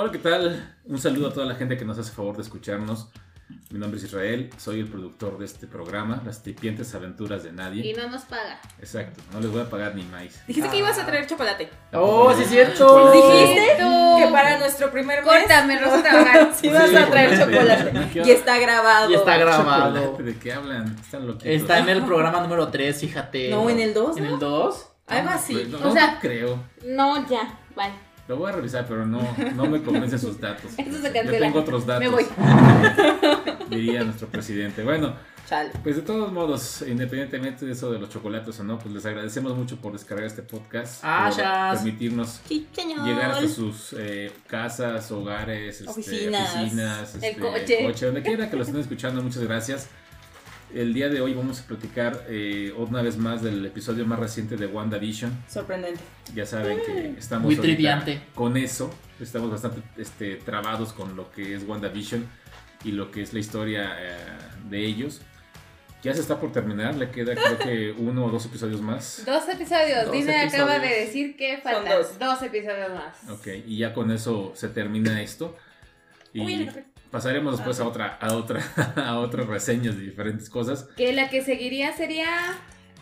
Hola, ¿qué tal? Un saludo a toda la gente que nos hace favor de escucharnos. Mi nombre es Israel, soy el productor de este programa, Las Tipientes Aventuras de Nadie. Y no nos paga. Exacto, no les voy a pagar ni maíz. Dijiste que ibas a traer chocolate. Oh, sí, es cierto. Dijiste que para nuestro primer mes Córtame, Rosa sí vas a traer chocolate. Y está grabado. Y está grabado. Chocolate, ¿De qué hablan? Están loquitos. Está en el programa número 3, fíjate. No, en el 2, ¿En ¿no? el 2? Algo así. Pues, no, O no sea- creo. No, ya. Bye. Lo voy a revisar, pero no, no me convencen sus datos. Eso se Yo tengo otros datos. Me voy. Diría nuestro presidente. Bueno, Chale. pues de todos modos, independientemente de eso de los chocolates o no, pues les agradecemos mucho por descargar este podcast. Ah, por ya. permitirnos llegar hasta sus eh, casas, hogares, este, Oficinas. oficinas, El este, coche. donde quiera que lo estén escuchando, muchas gracias. El día de hoy vamos a platicar eh, una vez más del episodio más reciente de WandaVision. Sorprendente. Ya saben que estamos Muy triviante. con eso, estamos bastante este, trabados con lo que es WandaVision y lo que es la historia eh, de ellos. Ya se está por terminar, le queda creo que uno o dos episodios más. Dos episodios. Dos Dime acaba episodios. de decir que faltan dos. dos. episodios más. Ok, y ya con eso se termina esto. Y Uy. Pasaremos después a otra, a otra, a otras reseñas de diferentes cosas. Que la que seguiría sería.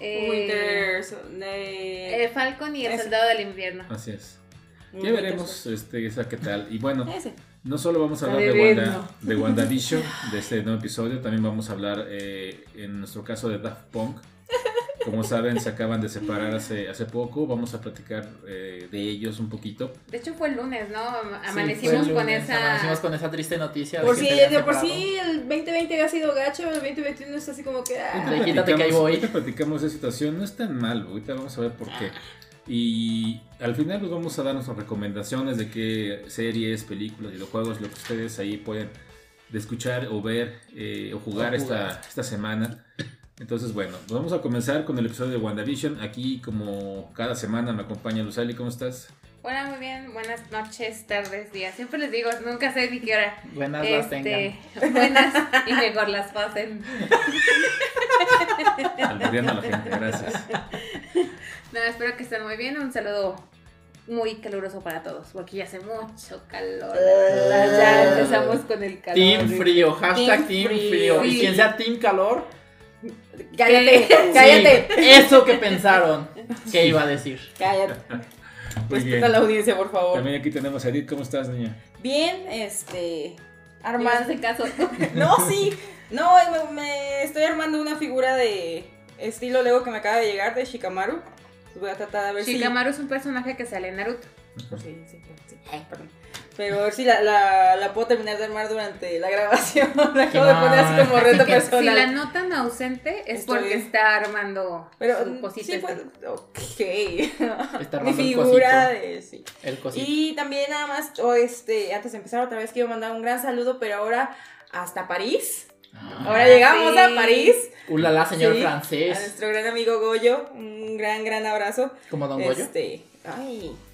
eh, Winter. de- eh, Falcon y el Ese. Soldado del Invierno. Así es. Ya Winter veremos este, esa qué tal. Y bueno, Ese. no solo vamos a La hablar de Wanda, de WandaVision, de este nuevo episodio, también vamos a hablar, eh, en nuestro caso, de Daft Punk. Como saben, se acaban de separar hace, hace poco. Vamos a platicar eh, de ellos un poquito. De hecho, fue el lunes, ¿no? Sí, Amanecimos fue el con lunes, esa. Amanecimos con esa triste noticia. Por de si, de por sí el 2020 había sido gacho, el 2021 es así como que. ah. Ahorita quítate que ahí voy. ahorita platicamos de situación. No es tan mal. Ahorita vamos a ver por qué. Y al final pues vamos a dar nuestras recomendaciones de qué series, películas, videojuegos, lo que ustedes ahí pueden de escuchar o ver eh, o jugar, O esta, jugar. esta semana. Entonces, bueno, pues vamos a comenzar con el episodio de WandaVision. Aquí, como cada semana, me acompaña Luzali. ¿Cómo estás? Hola, muy bien. Buenas noches, tardes, días. Siempre les digo, nunca sé ni qué hora. Buenas las tengan. Este, buenas y mejor las pasen. Albureando a la gente, gracias. No, espero que estén muy bien. Un saludo muy caluroso para todos, porque ya hace mucho calor. de verdad. Ya empezamos con el calor. Team frío, hashtag Team team, frío. frío. Y quien sea team calor, Cállate, cállate. sí, eso que pensaron que iba a decir. Cállate. Respeta a la audiencia, por favor. También aquí tenemos a Edith. ¿Cómo estás, niña? Bien, este. Armando de caso. No, sí. No, me, me estoy armando una figura de estilo Lego que me acaba de llegar de Shikamaru. Voy a tratar de ver Shikamaru es un personaje que sale en Naruto. Sí, sí, sí. Ay, perdón. Pero a ver si la, la, la puedo terminar de armar durante la grabación. La acabo de poner así como reto Así que si personal. la notan ausente es Estoy- porque está armando Pero su cosita. sí, pues, ok. Está Mi armando el figura de. Sí. El cosito. Y también nada más, oh, este, antes de empezar otra vez quiero mandar un gran saludo, pero ahora hasta París. Ahora Ah, llegamos sí. a París. Ulala, señor Sí, A francés. nuestro gran amigo Goyo, un gran, gran abrazo. Como Don Goyo. Este, ay, no,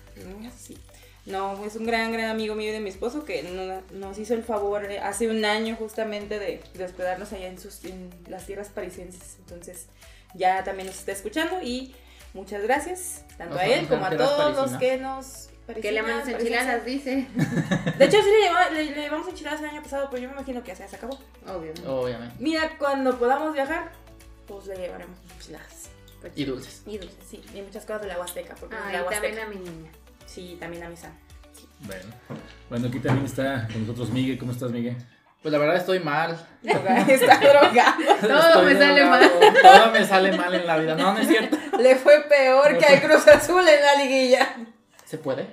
sí. No, es un gran, gran amigo mío y de mi esposo que no- nos hizo el favor hace un año justamente de, de hospedarnos allá en, sus, en las tierras parisienses. Entonces, ya también nos está escuchando y muchas gracias, tanto O a él como a todos los que nos... Que le mandas enchiladas, dice. De hecho, sí le, lleva- le, le llevamos enchiladas el año pasado, pero yo me imagino que ya se acabó. Obvio. Obviamente. Mira, cuando podamos viajar, pues le llevaremos enchiladas. Pues, Y dulces. Y dulces, sí. Y muchas cosas de la Huasteca, porque Ah, la y Huasteca. también a mi niña. Sí, también a mi san. Bueno. Bueno, aquí también está con nosotros Miguel. ¿Cómo estás, Miguel? Pues la verdad estoy mal. Está drogado. Todo me sale mal. Todo me sale mal en la vida. No, no es cierto. Le fue peor que al Cruz Azul en la liguilla. ¿Se puede?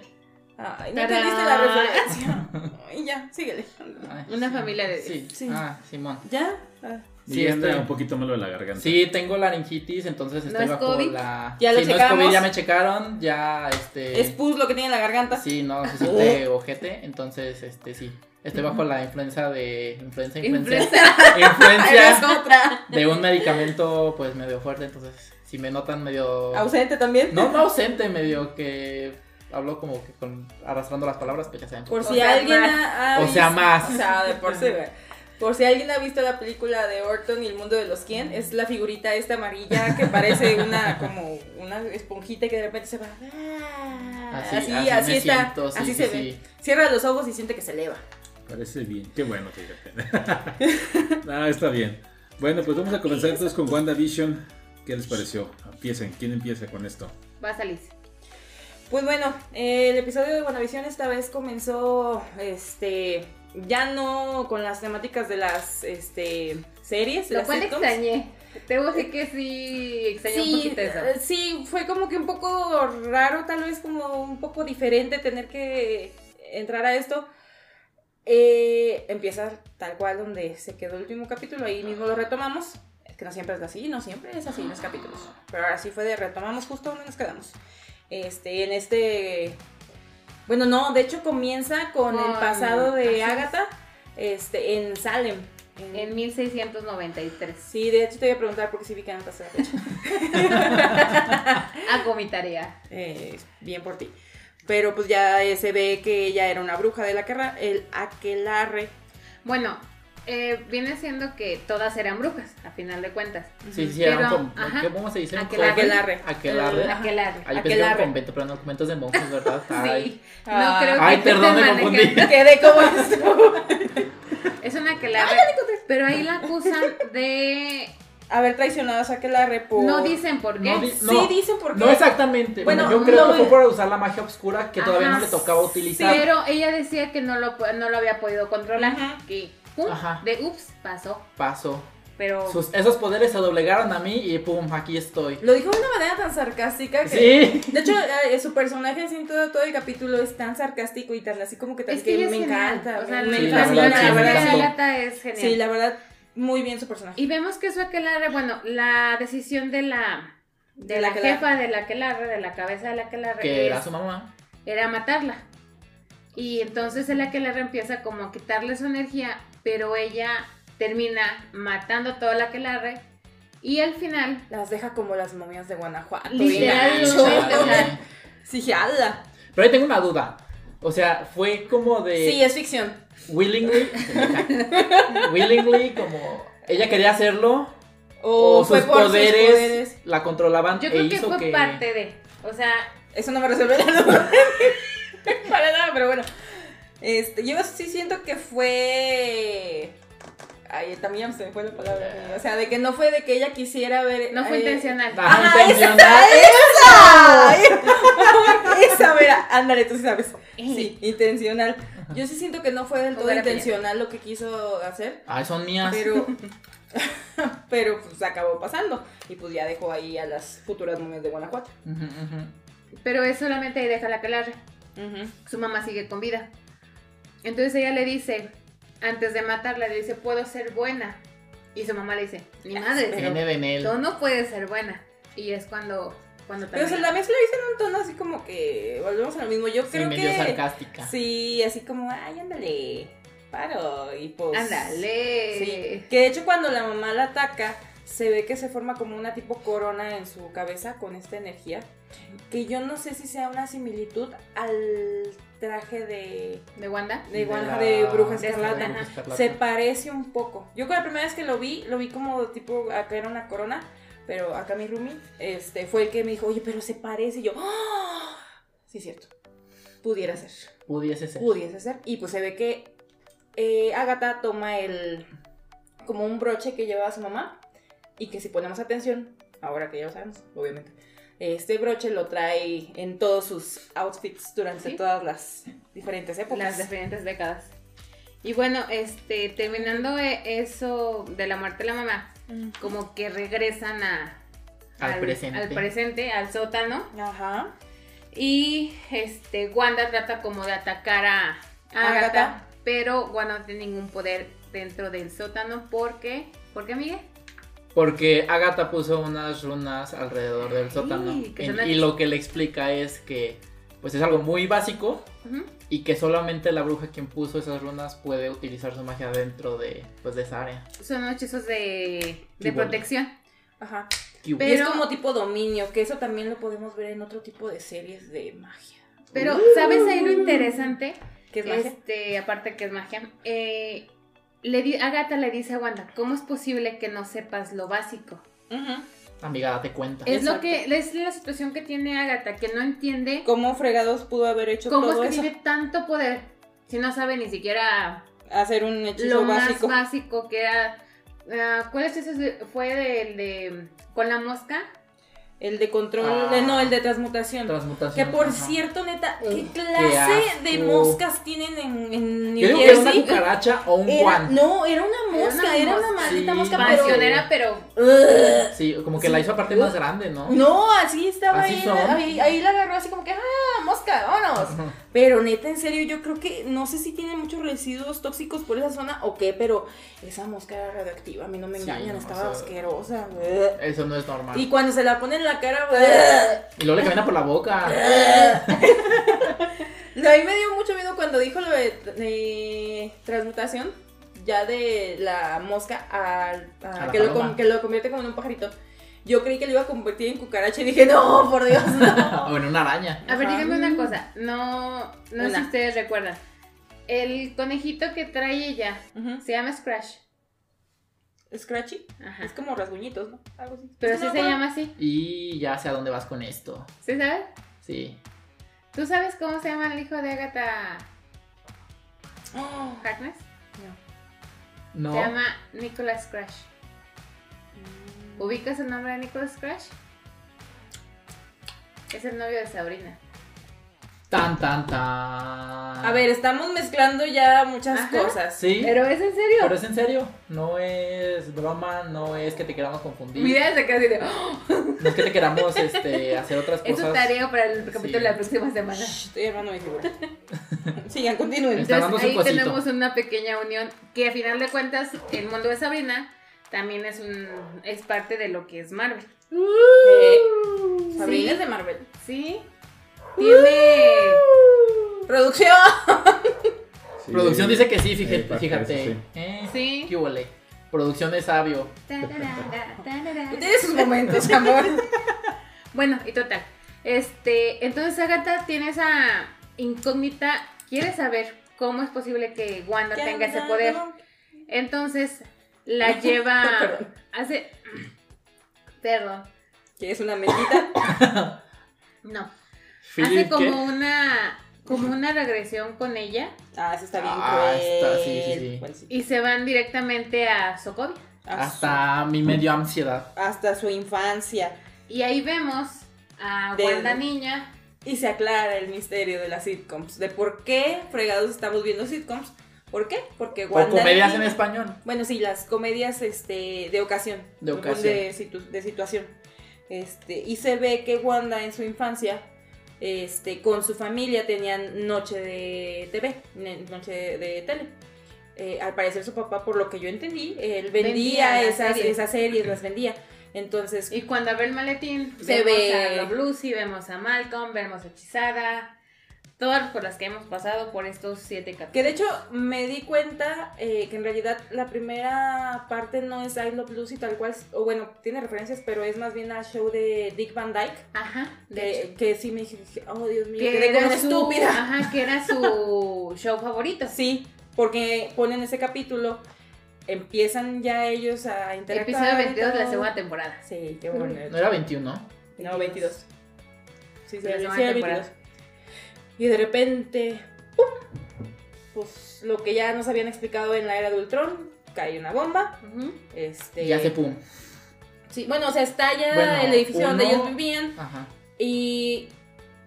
Ay, no entendiste la referencia. Ay, ya, síguele. Ay, Una familia de Sí. Sí. Ah, Simón. ¿Ya? Ah. Sí, estoy- un poquito malo de la garganta. Sí, tengo laringitis, entonces ¿No estoy es bajo COVID? la. Ya lo sí, no es. COVID, ya me checaron, ya este. Es pus lo que tiene en la garganta. Sí, no necesité ojete, entonces este sí. Estoy bajo la influenza de. Influenza, influencia. Influenza. Influencia otra. de un medicamento pues medio fuerte, entonces si me notan medio. ¿Ausente también? No, no ausente, medio que hablo como que con arrastrando las palabras, pues ya saben. Por O si sea, alguien más. ha, ha O sea, visto- más. O sea, de por sí, güey. Por si alguien ha visto la película de Orton y el mundo de los quién, es la figurita esta amarilla que parece una como una esponjita que de repente se va. Ah, así, así, está, siento, sí, así sí, se sí. ve. Cierra los ojos y siente que se eleva. Parece bien. Qué bueno, fíjate. ah, está bien. Bueno, pues vamos a comenzar entonces con WandaVision. ¿Qué les pareció? Empiecen. ¿Quién empieza con esto? Vas, Alice. Pues bueno, eh, el episodio de WandaVision esta vez comenzó, este, ya no con las temáticas de las, este, series. Lo las cual sitcoms. extrañé. Debo decir que sí extrañé un poquito eso. eh, sí, fue como que un poco raro, tal vez como un poco diferente tener que entrar a esto. Eh, empieza tal cual donde se quedó el último capítulo, ahí mismo lo retomamos. Es que no siempre es así, no siempre es así en los capítulos. Pero ahora sí fue de retomamos justo donde nos quedamos. Este, en este. Bueno, no, de hecho comienza con el pasado de. Agatha este, en Salem. En- En 1693. Sí, de hecho te voy a preguntar porque sí vi que no pasó la fecha. Hago mi tarea. Eh, bien por ti. Pero pues ya se ve que ella era una bruja de la guerra, el aquelarre. Bueno, eh, viene siendo que todas eran brujas, a final de cuentas. Sí, sí, Pero, era un con- ajá. ¿qué- ¿Cómo se dice? Aquelarre. Aquelarre. Aquelarre. El- Aquelarre. Ah, yo pensé que era un Aquelarre. convento, pero no, conventos de monjes, ¿verdad? Ay. Sí. Ah. No creo que Ay, perdón, me confundí. Quedé como esto. Es una aquelarre. Pero ahí la acusan de. Haber traicionado a aquelarre por. No dicen por qué. No di- Sí, no. dicen por qué. No exactamente. Bueno, Bueno, yo creo no, que fue por usar la magia oscura que todavía Ajá. no le tocaba utilizar. Pero ella decía que no lo, no lo había podido controlar. Ajá. Que pum, Ajá. de ups, pasó. Pasó. Pero. Sus- esos poderes se doblegaron a mí y pum, aquí estoy. Lo dijo de una manera tan sarcástica que. Sí. De hecho, eh, su personaje así en todo, todo el capítulo es tan sarcástico y tan así como que, tan- es que, me genial. encanta. O sea, me Sí, la, la fascina, verdad, sí, la verdad. es genial. Sí, la verdad, muy bien su personaje. Y vemos que su aquelarre, bueno, la decisión de la de, De la jefa de la aquelarre, de la cabeza de la aquelarre, Que era su mamá. era matarla. Y entonces el aquelarre empieza como a quitarle su energía, pero ella termina matando toda la aquelarre y al final, Las deja como las momias de Guanajuato. "Ala". Pero ahí tengo una duda. O sea, fue como de Sí, es ficción. willingly. willingly, como ella quería hacerlo. O, O, fue sus por poderes, sus poderes. la controlaban. yo e creo que hizo fue parte de, o sea, Eso no me resuelve la duda. Para nada, pero bueno. Este, yo sí siento que fue. Ay, también se me fue la palabra. O sea, de que no fue de que ella quisiera ver. no fue eh, intencional. Ajá, intencional. ¡Esa! esa, mira, ándale, tú sí sabes. Sí, intencional. Yo sí siento que no fue del todo intencional lo que quiso hacer, Ay, son mías. pero. pero pues acabó pasando. Y pues ya dejó ahí a las futuras momias de Guanajuato. Pero es solamente ahí deja la aquelarre. Su mamá sigue con vida. Entonces ella le dice, antes de matarla, le dice, puedo ser buena. Y su mamá le dice, ni madre, pero tú no puedes ser buena. Y es cuando, cuando Pero se termina. la mezcla dice en un tono así como que. Volvemos a lo mismo. Yo Sí, creo medio que. sarcástica. Sí, así como, ay, ándale. Paro. Y pues. Ándale. Sí. Que de hecho cuando la mamá la ataca, se ve que se forma como una tipo corona en su cabeza con esta energía. Que yo no sé si sea una similitud al traje de, ¿De Wanda? de, Wanda- la- de Bruja de Escarlata. Se parece un poco. Yo con la primera vez que lo vi, lo vi como tipo, acá era una corona, pero acá mi roomie este, fue el que me dijo, oye, pero se parece. Y yo, ¡Ah! sí, cierto. Pudiera ser. Pudiese ser. Pudiese ser. Y pues se ve que eh, Agatha toma el, como un broche que llevaba su mamá y que si ponemos atención, ahora que ya lo sabemos, obviamente, este broche lo trae en todos sus outfits durante Sí. todas las diferentes épocas. Las diferentes décadas. Y bueno, este, terminando e- eso de la muerte de la mamá, Mm. como que regresan a, Al presente. al presente, al sótano. Ajá. Y este, Wanda trata como de atacar a, a Agatha. Agatha, pero Wanda no tiene ningún poder dentro del sótano porque, ¿por qué, Miguel? Porque Agatha puso unas runas alrededor del sótano. que En- y lo que le explica es que pues es algo muy básico y que solamente la bruja quien puso esas runas puede utilizar su magia dentro de, pues, de esa área. Son hechizos de, de protección. Ajá. Y es Pero- como tipo dominio, que eso también lo podemos ver en otro tipo de series de magia. Pero, ¿sabes ahí lo interesante? ¿Qué es magia? Este, aparte que es magia, eh, le di- Agatha le dice a Wanda, ¿cómo es posible que no sepas lo básico? Ujú. Amiga, date cuenta. Es lo que es la situación que tiene Agatha, que no entiende ¿Cómo fregados pudo haber hecho cómo es todo que eso? tiene tanto poder si no sabe ni siquiera Hacer un hechizo lo básico. más básico que era. ah, ¿Cuál es ese? Fue el de. con la mosca. El de control, Ah. eh, no, el de transmutación. Transmutación. Que por ajá. cierto, neta, ¿qué Qué clase de asco. moscas tienen en, en New Yo que era una Jersey? cucaracha o un Era- guan. no, era una mosca, era una, mosca. maldita Sí. mosca, pero... Pero. Sí, como que la hizo aparte más grande, ¿no? No, así estaba Así ahí, ahí, ahí la agarró así como que, ah, mosca, vámonos. Ajá. Pero neta, en serio, yo creo que, no sé si tiene muchos residuos tóxicos por esa zona o qué, pero esa mosca era radioactiva, a mí no me engañan, estaba o sea- asquerosa. Eso no es normal. Y Y, cuando se la pone en la cara, ugh. luego le camina por la boca. No, a mí me dio mucho miedo cuando dijo lo de, de transmutación, ya de la mosca al- a, A la que, lo, que lo convierte como en un pajarito. Yo creí que lo iba a convertir en cucaracha y dije, no, por Dios, no. o en una araña. A ver, díganme una cosa. No. No sé Una. si ustedes recuerdan. El conejito que trae ella Ujú. se llama Scratch. Scratchy. Ajá. Es como rasguñitos, ¿no? Algo así. Pero sí se no llama así. Y ya sé a dónde vas con esto. ¿Sí sabes? Sí. ¿Tú sabes cómo se llama el hijo de Agatha. Oh, Harkness? No. Se llama Nicholas Scratch. ¿Ubicas el nombre de Nicholas Scratch? Es el novio de Sabrina. Tan, tan, tan. A ver, estamos mezclando ya muchas Ajá. cosas. Sí. ¿Pero es en serio? Pero es en serio. No es broma, no es que te queramos confundir. Mi idea es de casi de. ¡Oh! No es que te queramos este, hacer otras Eso cosas. es tarea para el capítulo Sí. de la próxima semana. Shh, Estoy armando mi figura. Sigan, continúen. Entonces ahí cosito. tenemos una pequeña unión que a final de cuentas el mundo de Sabrina también es un es parte de lo que es Marvel. Sabrina Sí. es de Marvel. Sí. Tiene Producción. Sí. Producción dice que sí, fíjate. Eh, sí. Eh, Sí. ¿Qué huele? Producción es sabio. Tiene sus momentos, amor. Bueno, y total. Este, entonces Agatha tiene esa incógnita, quiere saber cómo es posible que Wanda tenga ese poder. Entonces la lleva Perdón. hace Perdón. ¿Quieres una mentita? No. Philip, hace como ¿qué? una como una regresión con ella Ah, eso está bien Ah, cruel. está- sí, sí, sí. Bueno, sí. y se van directamente a Sokovia. Hasta mi medio ansiedad. hasta su infancia. Y ahí vemos a De- Wanda niña. Y se aclara el misterio de las sitcoms. De por qué fregados estamos viendo sitcoms. ¿Por qué? Porque O Wanda. comedias en español. Bueno, sí, las comedias este, de ocasión. De ocasión. De, situ- de situación. Este, y se ve que Wanda en su infancia, este, con su familia tenían noche de TV, noche de, de tele. Eh, al parecer su papá, por lo que yo entendí, él vendía, esas, series. esas series, las vendía. Entonces, Y cuando abre el maletín, Se vemos ve- a Rob Lucy, vemos a Malcolm, vemos a Hechizada. Todas por las que hemos pasado por estos siete capítulos. que de hecho me di cuenta eh, que en realidad la primera parte no es I Love Lucy tal cual, o bueno, tiene referencias, pero es más bien al show de Dick Van Dyke. Ajá, de. Que, sí me dije, oh Dios mío, Que quedé como estúpida. Ajá, que era su show favorito. Sí, porque ponen ese capítulo, empiezan ya ellos a interactuar. Episodio y 22 de la segunda temporada. Sí, qué bueno. No era 21. No, 22. Sí, sí, la sí, segunda temporada. 22. Y de repente, ¡pum! Pues lo que ya nos habían explicado en la era de Ultron, cae una bomba. Ujú. Este, Y hace pum. Sí, bueno, o sea, estalla Bueno, el edificio donde ellos vivían Ajá. y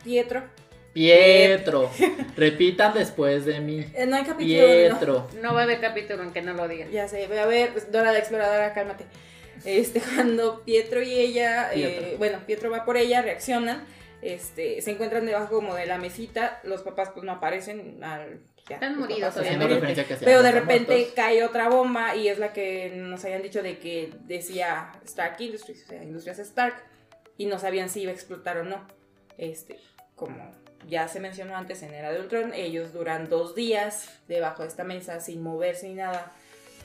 Pietro. Pietro. Repitan después de mí. Eh, no hay capítulo no- Pietro. No va a haber capítulo en que no lo digan. Ya sé, voy a ver, pues, Dora la exploradora, cálmate. Este, cuando Pietro y ella, eh, bueno, Pietro va por ella, reaccionan, este, se encuentran debajo como de la mesita, los papás pues no aparecen, al, ya, Están moridos, se Pero de repente muertos. cae otra bomba y es la que nos habían dicho de que decía Stark Industries, o sea, Industrias Stark, y no sabían si iba a explotar o no. Este, como ya se mencionó antes en Era de Ultron, ellos duran dos días debajo de esta mesa sin moverse ni nada.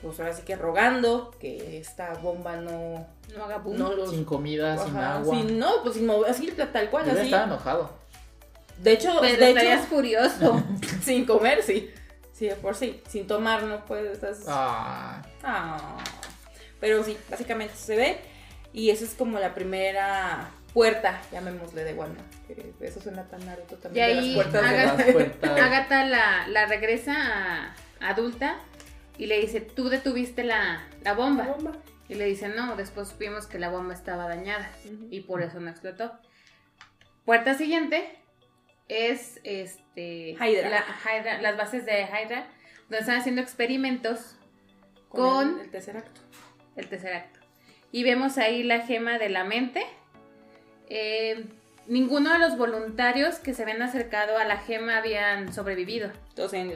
Pues ahora sí que rogando que esta bomba no, No haga boom. no los... Sin comida, sin agua. sin- no, pues sin mover, así tal cual, Yo así. estaba enojado. De hecho, Pero de estarías hecho furioso. sin comer, sí. Sí, por sí, sin tomar no puedes, estás... Ah. ah. Pero sí, básicamente se ve y esa es como la primera puerta, llamémosle de Wanda. Eso suena tan Naruto también. Y ahí las puertas Agatha, la, la, regresa a adulta y le dice, tú detuviste la, la bomba. Y le dice, no, después supimos que la bomba estaba dañada y por eso no explotó. Puerta siguiente es este Hydra. las bases de Hydra, donde están haciendo experimentos con, el, tercer acto. El tercer acto. Y vemos ahí la gema de la mente. Eh, ninguno de los voluntarios que se habían acercado a la gema habían sobrevivido. Entonces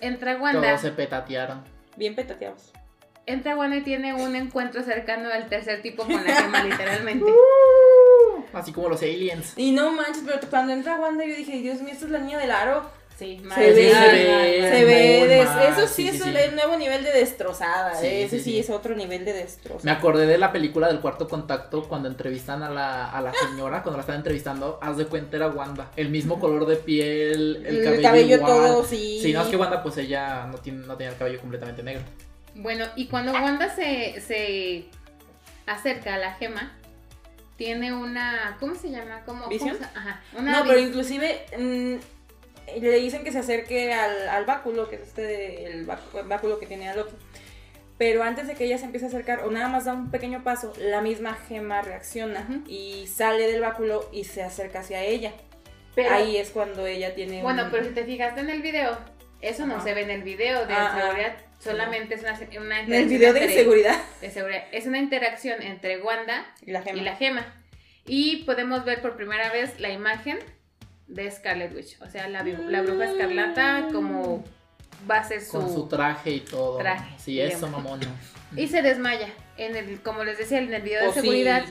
entra Wanda. Todos se petatearon. Bien petateados. Entra Wanda y tiene un encuentro cercano al tercer tipo con la gema, literalmente. Así como los aliens. Y no manches, pero cuando entra Wanda yo dije, Dios mío, esta es la niña del aro. Sí, se ve, se ve, eso sí, es un nuevo nivel de destrozada, ese sí, es otro nivel de destrozo. Me acordé de la película del cuarto contacto cuando entrevistan a la, a la señora, cuando la están entrevistando, haz de cuenta era Wanda, el mismo color de piel, el, cabello, cabello todo, sí. Sí, no es que Wanda pues ella no tiene, no tenía el cabello completamente negro. Bueno, y cuando Wanda se, se acerca a la gema, tiene una, ¿cómo se llama? ¿Cómo, ¿Visión? Ajá, no, pero inclusive mm, le dicen que se acerque al, báculo, que es este, el, báculo que tiene a Loki. Pero antes de que ella se empiece a acercar, o nada más da un pequeño paso, la misma gema reacciona y sale del báculo y se acerca hacia ella. Ahí es cuando ella tiene. Bueno, pero si te fijaste en el video, eso no se ve en el video de ah, ah. seguridad. Solamente es una, una interacción. El video de seguridad. De seguridad. Es una interacción entre Wanda y la, gema. y podemos ver por primera vez la imagen de Scarlet Witch. O sea, la, la bruja escarlata como va a ser su... Con su traje y todo. Traje. Sí, eso, mamón. Y se desmaya. En el, como les decía, en el video de oh, seguridad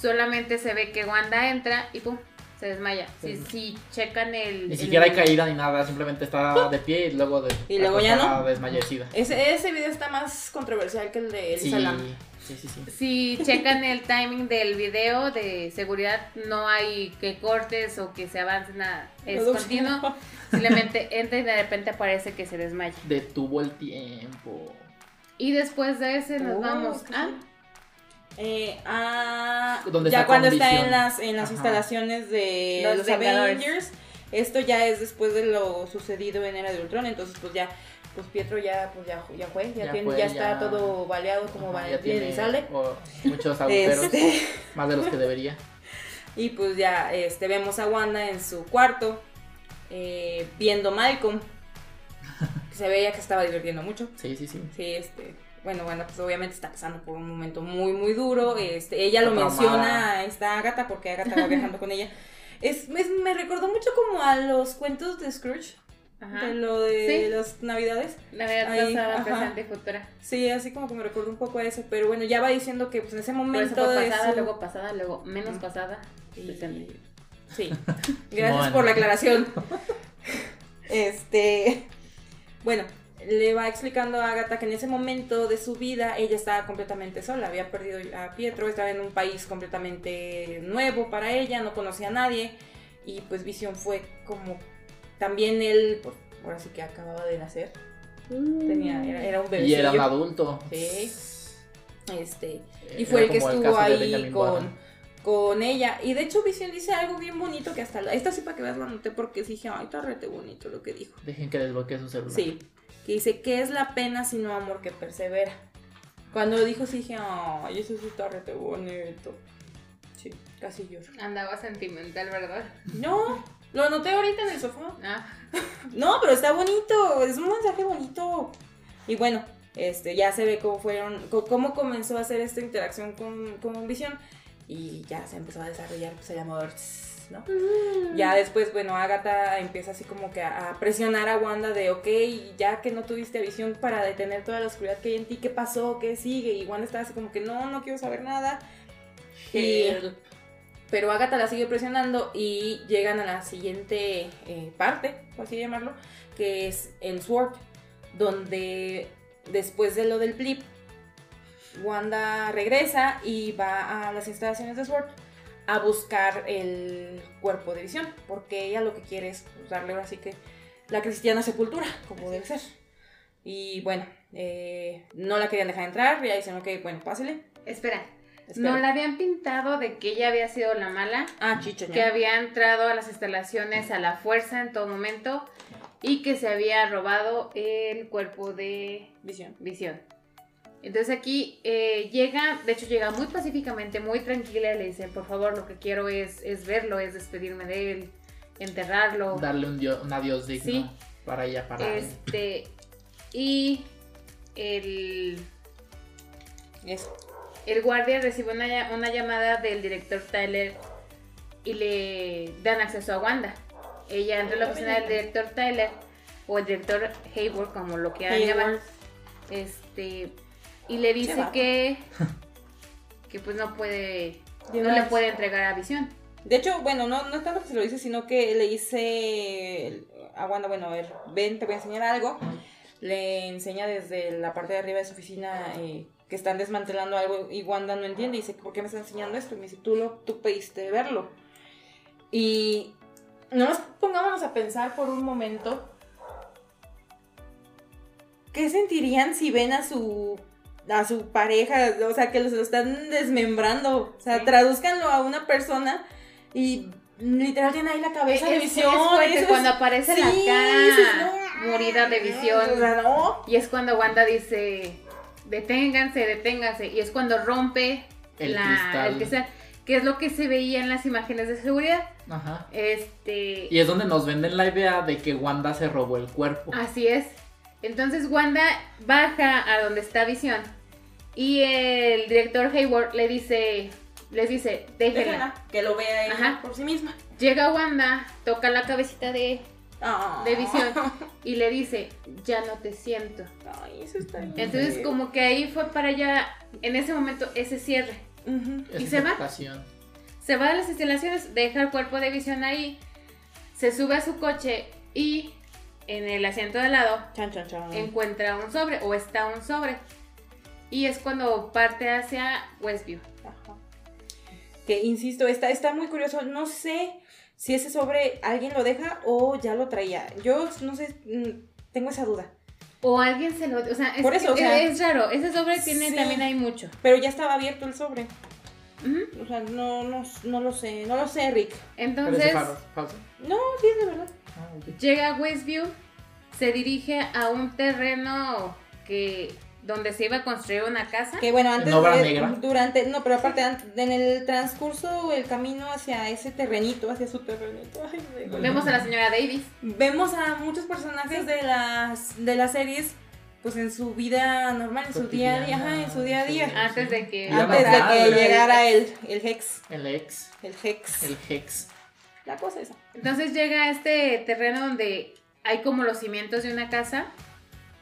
solamente se ve que Wanda entra y pum, se desmaya. Si, checan el. Ni siquiera hay caída ni nada, simplemente está de pie y luego de. Y luego ya no. Desmayecida. Ese, ese video está más controversial que el de Elisa sí, sí, sí, Si checan el timing del video de seguridad, no hay que cortes o que se avance nada. Es continuo. Simplemente entra y de repente aparece que se desmaya. Detuvo el tiempo. Y después de ese nos oh, vamos a. Eh, ah, ya cuando está en las, en las instalaciones de los, Avengers. Esto ya es después de lo sucedido en Era de Ultron, entonces pues ya pues Pietro ya pues ya, ya fue, ya, tiene, ya, está todo baleado como va y sale. muchos agujeros, este. más de los que debería. Y pues ya este vemos a Wanda en su cuarto eh, viendo Malcolm. se veía que estaba divirtiendo mucho. Sí, sí, sí. Sí, este bueno, bueno, pues obviamente está pasando por un momento muy, muy duro. Este, ella lo menciona a esta Agatha porque Agatha va viajando con ella. Es, me recordó mucho como a los cuentos de Scrooge. De lo de las navidades. Navidad Ahí, pasada, presente y futura. Sí, así como que me recordó un poco a eso. Pero bueno, ya va diciendo que pues en ese momento. pasada, luego pasada, luego menos pasada. Y... Sí. Gracias por la aclaración. este. Bueno, le va explicando a Agatha que en ese momento de su vida ella estaba completamente sola, había perdido a Pietro, estaba en un país completamente nuevo para ella, no conocía a nadie y pues Visión fue como también él, pues, ahora sí que acababa de nacer, tenía, era, un bebé. Y era un adulto. Sí. Este, y fue el que estuvo ahí con, con ella. Y de hecho Visión dice algo bien bonito que hasta la, esta sí para que veas lo anoté porque dije, ay, está rete bonito lo que dijo. Dejen que desbloquee su celular. Sí que dice, ¿qué es la pena sino amor que persevera? Cuando lo dijo, sí dije, ay, eso sí está rete bonito. Sí, casi lloro. Andaba sentimental, ¿verdad? No, lo anoté ahorita en el sofá. Ah. no, pero está bonito, es un mensaje bonito. Y bueno, este, ya se ve cómo fueron, cómo comenzó a hacer esta interacción con, con Visión y ya se empezó a desarrollar pues, el amor ¿no? Mm. Ya después, bueno, Agatha empieza así como que a, presionar a Wanda de, ok, ya que no tuviste visión para detener toda la oscuridad que hay en ti, ¿qué pasó? ¿Qué sigue? Y Wanda está así como que, no, no quiero saber nada. Pero Agatha la sigue presionando y llegan a la siguiente eh, parte, por así llamarlo, que es en Sword, donde después de lo del blip, Wanda regresa y va a las instalaciones de Sword a buscar el cuerpo de visión, porque ella lo que quiere es darle ahora sí que la cristiana sepultura, como debe ser. Y bueno, eh, no la querían dejar entrar, ya dicen, ok, bueno, pásele. Espera, no la habían pintado de que ella había sido la mala. Ah, chicho, Que había entrado a las instalaciones a la fuerza en todo momento y que se había robado el cuerpo de visión. visión. Entonces aquí eh, llega, de hecho llega muy pacíficamente, muy tranquila y le dice, por favor, lo que quiero es, es verlo, es despedirme de él, enterrarlo. Darle un, un adiós digno para ella, para Este, y el... El guardia recibe una, una llamada del director Tyler y le dan acceso a Wanda. Ella entra a la oficina del director Tyler o el director Hayward, como lo que llaman. Este, y le dice que, que pues no puede, no le puede entregar a Visión. De hecho, bueno, no, no es tanto que se lo dice, sino que le dice a Wanda, bueno, a ver, ven, te voy a enseñar algo. Le enseña desde la parte de arriba de su oficina eh, que están desmantelando algo y Wanda no entiende y dice, ¿por qué me está enseñando esto? Y me dice, tú, lo, tú pediste verlo. Y no nos pongámonos a pensar por un momento ¿qué sentirían si ven a su a su pareja, o sea, que los lo están desmembrando, o sea, traduzcanlo a una persona y literal tiene ahí la cabeza de visión. Es cuando aparece la cara morida de visión. Y es cuando Wanda dice, deténganse, deténganse. Y es cuando rompe el la, el que sea, que es lo que se veía en las imágenes de seguridad. Ajá. Este. Y es donde nos venden la idea de que Wanda se robó el cuerpo. Así es. Entonces Wanda baja a donde está Visión y el director Hayward le dice, les dice, déjenla. que lo vea ella por sí misma. Llega Wanda, toca la cabecita de, ah. de visión y le dice, ya no te siento. Ay, eso está bien. Entonces como que ahí fue para ella, en ese momento, ese cierre. Y se va. Se va a las instalaciones, deja el cuerpo de visión ahí, se sube a su coche y en el asiento de lado encuentra un sobre o está un sobre. Y es cuando parte hacia Westview. Que insisto, está, está muy curioso. No sé si ese sobre alguien lo deja o ya lo traía. Yo no sé, mm, tengo esa duda. O alguien se lo. O sea, es, Por eso, es raro. Ese sobre tiene también hay mucho. Pero ya estaba abierto el sobre. O sea, no, no, no, lo sé. No lo sé, Rick. Entonces. No, sí, es de verdad. Ah, llega a Westview, se dirige a un terreno que donde se iba a construir una casa. Que bueno, antes de, durante, no, pero aparte en el transcurso el camino hacia ese terrenito, hacia su terrenito. Vemos a la señora Davis. Vemos a muchos personajes de las de las series pues en su vida normal, en su día a día, ajá, en su día a día. Antes de que antes de que llegara el el Hex. El Hex. El Hex. El Hex. La cosa esa. Entonces llega a este terreno donde hay como los cimientos de una casa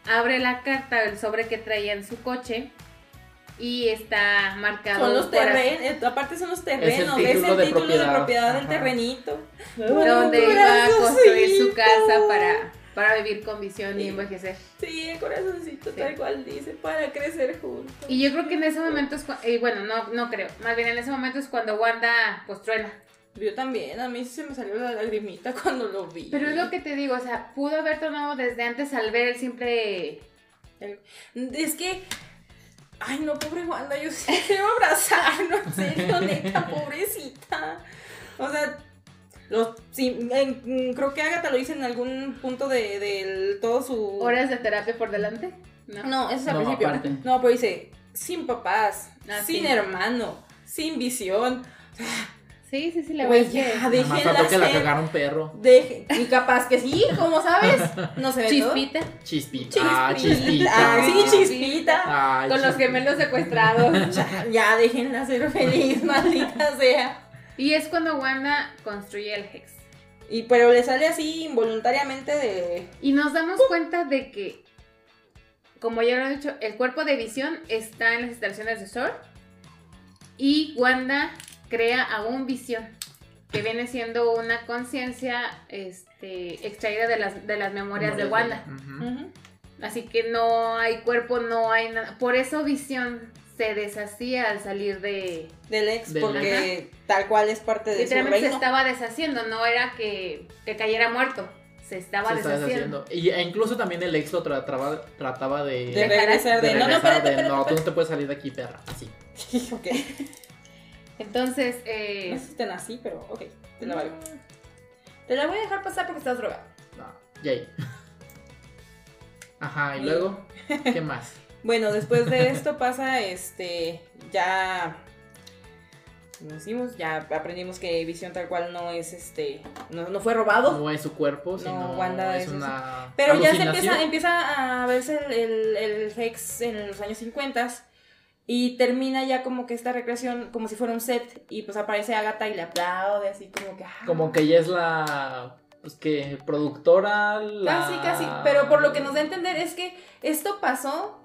abre la carta, el sobre que traía en su coche y está marcado. Son los terrenos, eh, aparte son los terrenos, es el título, de, propiedad, del terrenito. Donde iba a construir su casa para, para vivir con visión y envejecer. Sí, el corazoncito tal cual dice, para crecer juntos. Y yo creo que en ese momento es, y bueno, no, no creo, más bien en ese momento es cuando Wanda pues truena. Yo también, a mí se me salió la lagrimita cuando lo vi. Pero es lo que te digo, o sea, pudo haber tornado desde antes al ver el simple... Es que... Ay, no, pobre Wanda, yo sí quiero abrazarlo, en serio, neta, pobrecita. O sea, los, sí, creo que Agatha lo dice en algún punto de, de todo su... ¿Horas de terapia por delante? No, no eso es al principio. No, pero dice, sin papás, ah, sin hermano, sin visión. Sí, sí, sí, la pues ya, déjenla que la cagaron perro. Deje, y capaz que sí, ¿cómo sabes? No se ve Chispita. Todo. Chispita. Ah, chispita. Ah, sí, chispita. Con los gemelos secuestrados. ya, ya, déjenla ser feliz, maldita sea. Y es cuando Wanda construye el Hex. Y pero le sale así involuntariamente de. Y nos damos cuenta de que, como ya lo he dicho, el cuerpo de visión está en las instalaciones de Sor. Y Wanda crea aún visión, que viene siendo una conciencia este, extraída de las, de las memorias de Wanda. Así que no hay cuerpo, no hay nada. Por eso visión se deshacía al salir de... Del ex, porque tal cual es parte de Literalmente se estaba deshaciendo, no era que, cayera muerto, se estaba deshaciendo. Y e incluso también el ex lo trataba, trataba de, de regresar de, no, no, espérate, no, tú no te puedes salir de aquí, perra, así. ok. Entonces, eh... No sé si están así, pero ok, te la valgo. Te la voy a dejar pasar porque estás drogada. No, Jay. Ajá, y luego, ¿qué más? Bueno, después de esto pasa, este, ya hicimos, ya aprendimos que Visión tal cual no es este, no, fue robado. No es su cuerpo, sino Wanda es, una. Pero ya se empieza, empieza a verse el, el, Hex en los años 50 y termina ya como que esta recreación como si fuera un set y pues aparece Agatha y le aplaude así como que... Ah. Como que ella es la... Pues que productora... Casi, casi. Pero por lo que nos da a entender es que esto pasó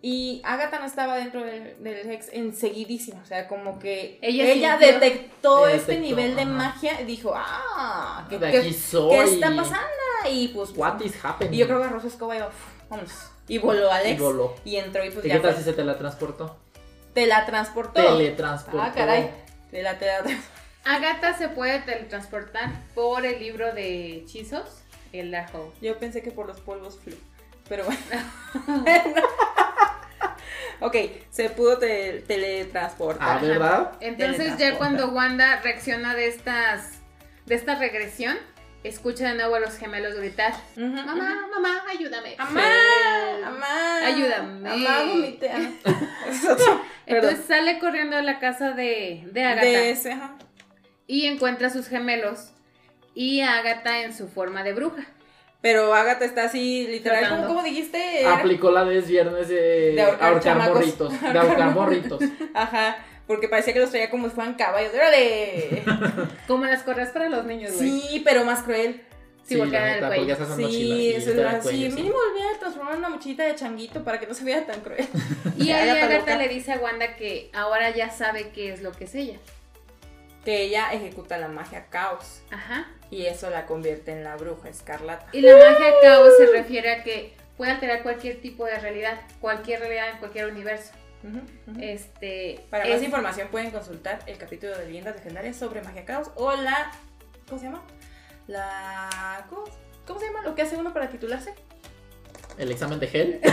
y Agatha no estaba dentro del, Hex enseguidísimo. O sea, como que ella, detectó, este nivel de magia y dijo, ah, ¿qué, ¿qué, está pasando? Y pues... What is happening? Y yo creo que su escoba y vamos. Y voló Alex. Y voló. Y entró y pues ¿Y qué tal si se teletransportó? Teletransportó. Teletransportó. Ah, caray. Tela, Agatha se puede teletransportar por el libro de hechizos, el Darkhold. Yo pensé que por los polvos flu. Pero bueno. ok, se pudo teletransportar. Ah, ¿verdad? Entonces ya cuando Wanda reacciona de estas de esta regresión, escucha de nuevo a los gemelos gritar, mamá, mamá, ayúdame. Mamá, mamá. Ayúdame. Mamá, vomite. Entonces sale corriendo a la casa de, de Agatha. Y encuentra a sus gemelos y a Agatha en su forma de bruja. Pero Agatha está así, literal, ¿cómo, dijiste? Aplicó la de viernes de, de ahorcar, morritos. De ahorcar morritos. Ajá. Porque parecía que los traía como si fueran caballos. ¡Órale! como las correas para los niños, güey. Sí, pero más cruel. Sí, porque el cuello. Sí, eso era así. Mínimo volvía a transformar en una mochilita de changuito para que no se vea tan cruel. Y ahí Agatha le dice a Wanda que ahora ya sabe qué es lo que es ella. Que ella ejecuta la magia caos. Ajá. Y eso la convierte en la bruja escarlata. Y la magia caos se refiere a que puede alterar cualquier tipo de realidad, cualquier realidad en cualquier universo. Este, Para más información pueden consultar el capítulo de leyendas legendarias sobre magia caos o la ¿cómo se llama? La ¿cómo, ¿cómo se llama lo que hace uno para titularse? El examen de gel.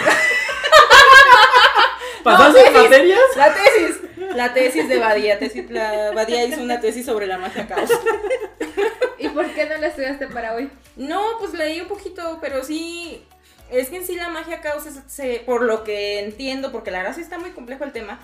¿Pasar sus materias? La tesis. La tesis de Badía. la Badía hizo una tesis sobre la magia caos. ¿Y por qué no la estudiaste para hoy? No, pues leí un poquito, pero sí. Es que en sí la magia caos, se, por lo que entiendo, porque la verdad sí está muy complejo el tema,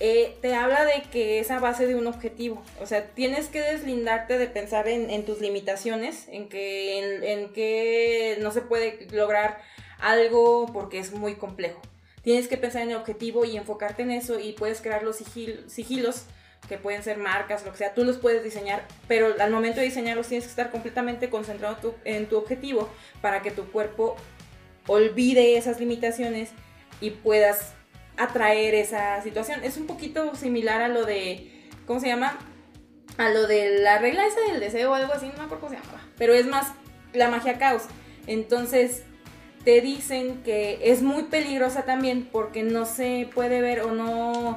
eh, te habla de que es a base de un objetivo. O sea, tienes que deslindarte de pensar en, tus limitaciones, en que, en que no se puede lograr algo porque es muy complejo. Tienes que pensar en el objetivo y enfocarte en eso y puedes crear los sigilos que pueden ser marcas, lo que sea, tú los puedes diseñar, pero al momento de diseñarlos tienes que estar completamente concentrado en tu objetivo para que tu cuerpo olvide esas limitaciones y puedas atraer esa situación. Es un poquito similar a lo de, ¿cómo se llama? A lo de la regla esa del deseo o algo así, no me acuerdo cómo se llamaba, pero es más la magia caos. Entonces, te dicen que es muy peligrosa también porque no se puede ver o no,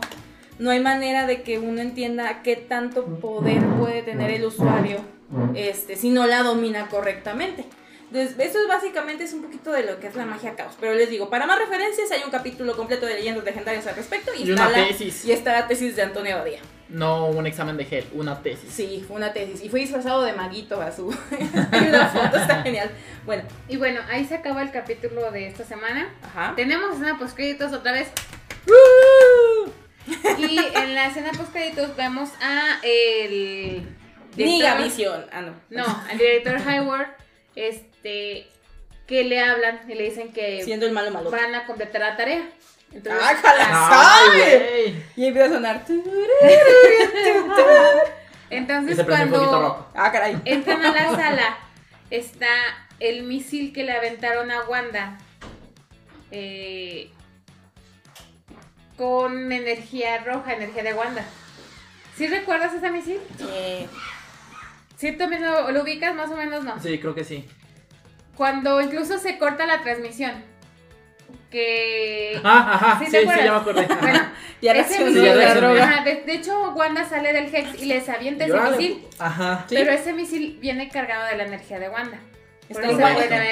no hay manera de que uno entienda qué tanto poder puede tener el usuario este, si no la domina correctamente. Entonces, eso es básicamente es un poquito de lo que es la magia caos. Pero les digo, para más referencias hay un capítulo completo de leyendas legendarias al respecto y, está, la, tesis. y está la tesis de Antonio Badía. No un examen de gel, una tesis. Sí, fue una tesis. Y fue disfrazado de maguito a su. la foto está genial. Bueno. Y bueno, ahí se acaba el capítulo de esta semana. Ajá. Tenemos escena post créditos otra vez. y en la escena post créditos vemos a el. Diga Visión. Ah, no. No, al director Highward. Este. Que le hablan y le dicen que. Siendo el malo malo. Van a completar la tarea. Entonces, ¡Ah, Y empieza a sonar. Entonces, cuando ah, caray. entran a la sala, está el misil que le aventaron a Wanda. Eh, con energía roja, energía de Wanda. ¿Sí recuerdas ese misil? Sí. ¿Sí también lo, lo ubicas? Más o menos no. Sí, creo que sí. Cuando incluso se corta la transmisión que... Ah, ajá, sí, sí, sí, ya me acordé. Bueno, ya ese misil, de, droga. de, de, hecho, Wanda sale del Hex y les avienta ese misil. Ajá. Pero ese misil viene cargado de la energía de Wanda. Está,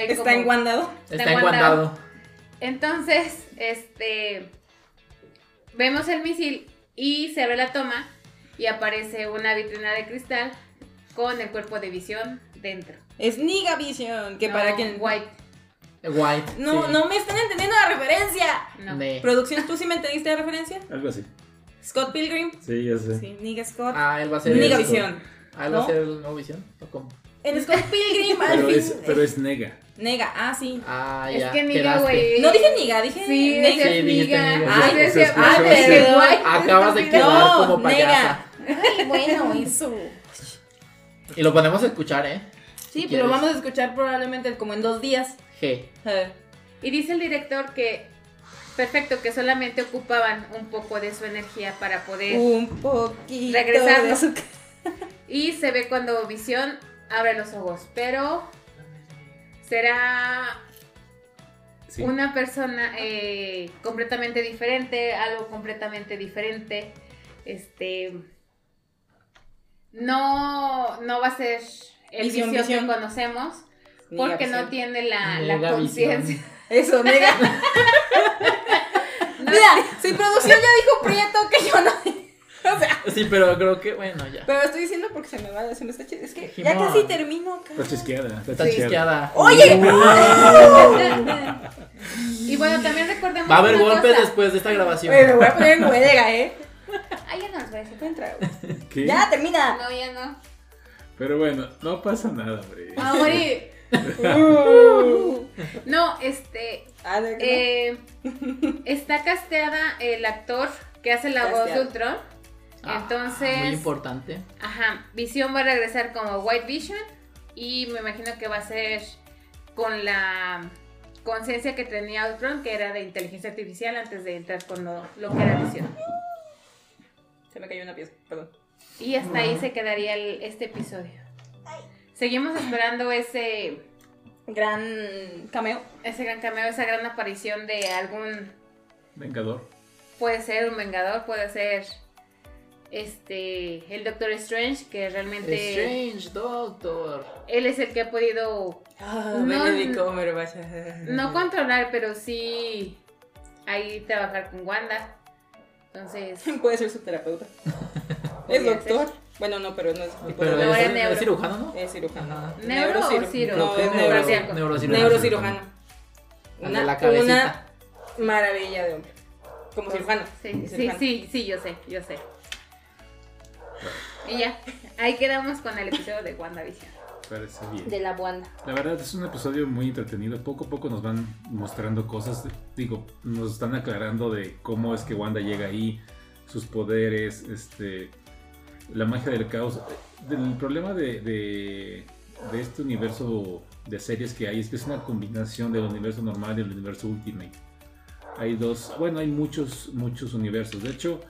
está enguandado. Está enguandado. Entonces, este. Vemos el misil y se abre la toma y aparece una vitrina de cristal con el cuerpo de visión dentro. Es Niga Vision, que para quien. White. White. No, no me están entendiendo la referencia. No. Producción, ¿tú sí me entendiste la referencia? Algo así. Scott Pilgrim. Sí, ya sé. Sí, Niga Scott. Ah, él va a ser. Niga Vision. Ah, él va a ser el nuevo Vision. ¿O cómo? En Scott Pilgrim, pero, es, pero es Nega. Nega, ah, sí. Ah, ya. Es que Niga, güey. No dije Niga, dije sí, Nega. Sí, Niga. Ay, ah, pero Acabas de quedar no, como payasa. Nega. Ay, bueno, eso. Y lo podemos escuchar, ¿eh? Sí, pero vamos a escuchar probablemente como en dos días. Y dice el director que perfecto, que solamente ocupaban un poco de su energía para poder un poquito regresar. de su... y se ve cuando Visión abre los ojos, pero será sí. una persona eh, completamente diferente, algo completamente diferente. Este no, no va a ser el visión, visión, que conocemos porque no tiene la, la conciencia. Eso, mega. Mira, si producción ya dijo Prieto que yo no. O sea. Sí, pero creo que, bueno, ya. Pero estoy diciendo porque se me va, se me está Es que ya casi termino. Está chisqueada. Está sí. chisqueada. ¡Oye! y bueno, también recordemos. Va a haber golpes después de esta grabación. Me voy a poner en huelga, ¿eh? Ay, ya no se puede entrar. ¿Qué? Ya, termina. No, ya no. Pero bueno, no pasa nada, hombre. Ah, morir. Uh. No, este. Ah, eh, está casteada el actor que hace la voz de Ultron. Entonces. muy importante. Ajá. Visión va a regresar como White Vision. Y me imagino que va a ser con la conciencia que tenía Ultron, que era de inteligencia artificial, antes de entrar con lo, lo que era Visión. Se me cayó una pieza, perdón. Y hasta ahí se quedaría el, este episodio. Seguimos esperando ese gran cameo. Ese gran cameo, esa gran aparición de algún Vengador. Puede ser un Vengador, puede ser este el Doctor Strange, que realmente. Strange Doctor. Él es el que ha podido. Ah, no, no controlar, pero sí ahí trabajar con Wanda. Entonces. Puede ser su terapeuta. es doctor. Bueno, no, pero no es tipo pero de... no, es, neuro. ¿Es cirujano, no? Es cirujano. ¿Neuro o ciro? No, es neurocirujano. Neurocirujano. Una, la una maravilla de hombre. Como cirujano. Sí, sí, sí, sí, yo sé, yo sé. Y ya, ahí quedamos con el episodio de WandaVision. Parece bien. De la Wanda. La verdad es un episodio muy entretenido. Poco a poco nos van mostrando cosas. Digo, nos están aclarando de cómo es que Wanda llega ahí, sus poderes, este, la magia del caos. El problema de, de, de, este universo de series que hay es que es una combinación del universo normal y el universo Ultimate. Hay dos, bueno, hay muchos, muchos universos. De hecho,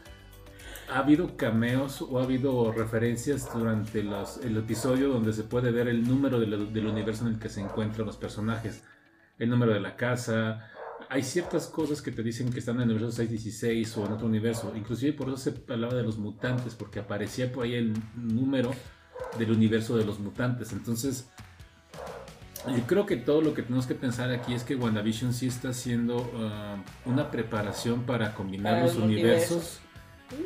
ha habido cameos o ha habido referencias durante el episodio donde se puede ver el número del universo en el que se encuentran los personajes. El número de la casa, hay ciertas cosas que te dicen que están en el universo 616 o en otro universo. Inclusive por eso se hablaba de los mutantes, porque aparecía por ahí el número del universo de los mutantes. Entonces, yo creo que todo lo que tenemos que pensar aquí es que WandaVision sí está haciendo uh, una preparación para combinar para los universos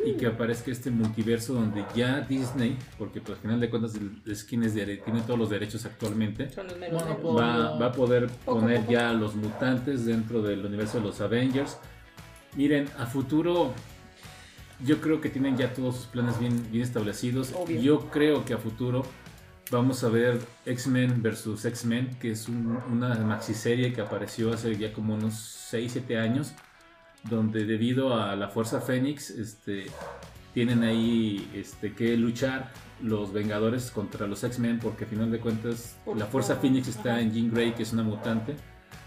y que aparezca este multiverso donde ya Disney, porque pues, al final de cuentas es quien es de, tiene todos los derechos actualmente, va, va, a poder poner ya a los mutantes dentro del universo de los Avengers. Miren, a futuro yo creo que tienen ya todos sus planes bien, bien establecidos. Obvio. Yo creo que a futuro vamos a ver X-Men versus X-Men, que es un, una maxiserie que apareció hace ya como unos 6, 7 años donde debido a la Fuerza Fénix este, tienen ahí este, que luchar los Vengadores contra los X-Men porque al final de cuentas la Fuerza Fénix está en Jean Grey que es una mutante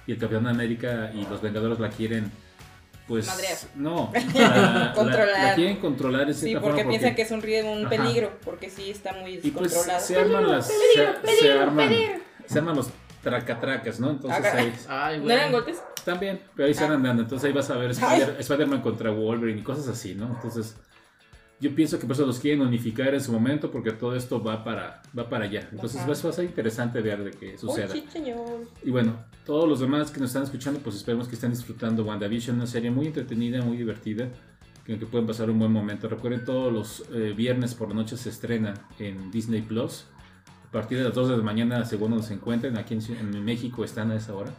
y el Capitán América y los Vengadores la quieren pues Madrear. no la, controlar la, la, quieren controlar de sí porque, porque piensan que es un, un Ajá. peligro porque sí está muy descontrolado y pues, se arman las peligro, se, peligro, se arman peligro. se arman los tracatracas no entonces ahí, Ay, ¿No eran golpes? También, pero ahí están andando. Entonces ahí vas a ver Spider- Spider-Man contra Wolverine y cosas así, ¿no? Entonces, yo pienso que por eso los quieren unificar en su momento porque todo esto va para, va para allá. Entonces va, a ser interesante ver de qué suceda. y bueno, todos los demás que nos están escuchando, pues esperemos que estén disfrutando WandaVision, una serie muy entretenida, muy divertida, que, que pueden pasar un buen momento. Recuerden, todos los eh, viernes por la noche se estrena en Disney Plus. A partir de las 2 de la mañana, según nos encuentren, aquí en, México están a esa hora.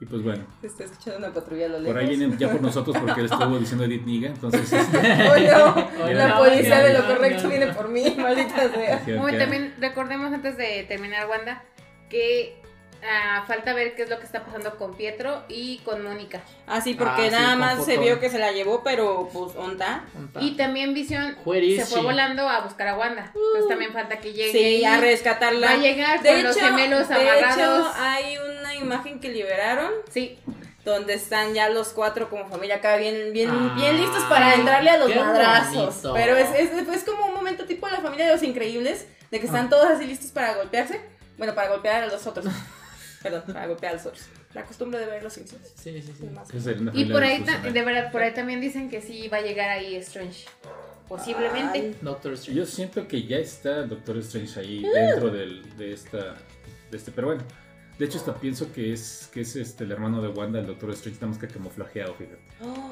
Y pues bueno. está escuchando una patrulla a lo lejos. Por ahí vienen ya por nosotros porque le estuvo diciendo Edith Niga, entonces... Este, no, la policía de lo correcto viene por mí, maldita sea. también recordemos antes de terminar, Wanda, que Ah, falta ver qué es lo que está pasando con Pietro y con Mónica. Ah, sí, porque ah, nada más se vio que se la llevó, pero pues onda. Y también Visión se fue volando a buscar a Wanda. Entonces también falta que llegue. Sí, a rescatarla. Va a llegar de con los gemelos de Hecho, hay una imagen que liberaron. Sí. Donde están ya los cuatro como familia acá bien, bien, ah, bien listos para entrarle a los madrazos. Pero es, es, es, como un momento tipo de la familia de los increíbles, de que están todos así listos para golpearse. Bueno, para golpear a los otros. Perdón, para golpear al La costumbre de ver los Simpsons. Sí, sí, sí. y por ahí, de verdad, por ahí también dicen que sí va a llegar ahí Strange. Posiblemente. Doctor Strange. Yo siento que ya está Doctor Strange ahí dentro del, de esta. De este, pero bueno. De hecho, hasta pienso que es, que es este, el hermano de Wanda, el Doctor Strange, nada más que camuflajeado, fíjate.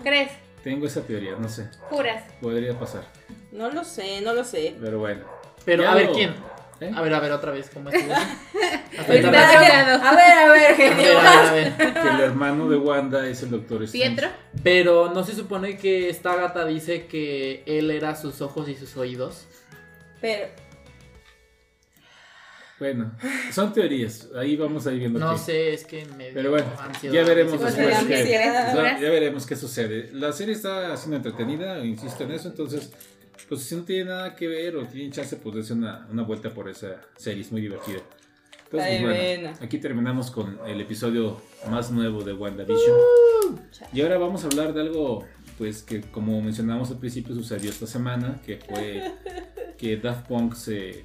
¿Crees? Tengo esa teoría, no sé. ¿Juras? Podría pasar. No lo sé, no lo sé. Pero bueno. Pero a ver, ¿quién? ¿Eh? A ver, a ver, otra vez, ¿cómo es? a ver, a ver, genio. A ver, Que el hermano de Wanda es el doctor Strange. ¿Pietro? Pero no se supone que esta gata dice que él era sus ojos y sus oídos. Pero. Bueno, son teorías. Ahí vamos a ir viendo. No sé, es que me. Pero bueno, ya veremos después. Qué, ya veremos qué sucede. La serie está siendo entretenida, insisto en eso, entonces pues si no tiene nada que ver o tiene chance, pues darse una, una vuelta por esa serie, es muy divertida. Entonces, bueno, aquí terminamos con el episodio más nuevo de WandaVision. Uh, y ahora vamos a hablar de algo, pues que como mencionamos al principio sucedió esta semana, que fue que Daft Punk se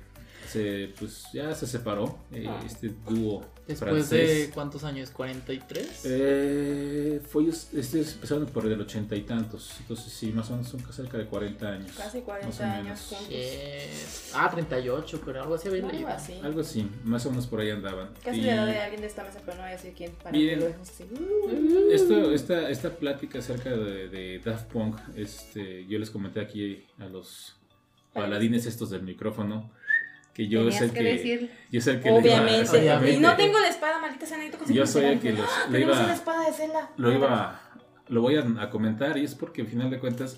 pues ya se separó eh, ah. este dúo Después de cuántos años, ¿43? Eh, fue, este empezaron por el ochenta y tantos, entonces sí, más o menos son cerca de 40 años. Casi 40 años juntos. Ah, 38, pero algo así había leído. Algo así. Algo así, más o menos por ahí andaban. Casi la edad de alguien de esta mesa, pero no voy a decir quién. Para esto, esta, esta plática acerca de, de Daft Punk, este, yo les comenté aquí a los paladines estos del micrófono que yo sé que, que yo sé que obviamente. obviamente. y no tengo la espada maldita sea yo soy el que los le iba la espada de Zelda. lo iba lo voy a, comentar y es porque al final de cuentas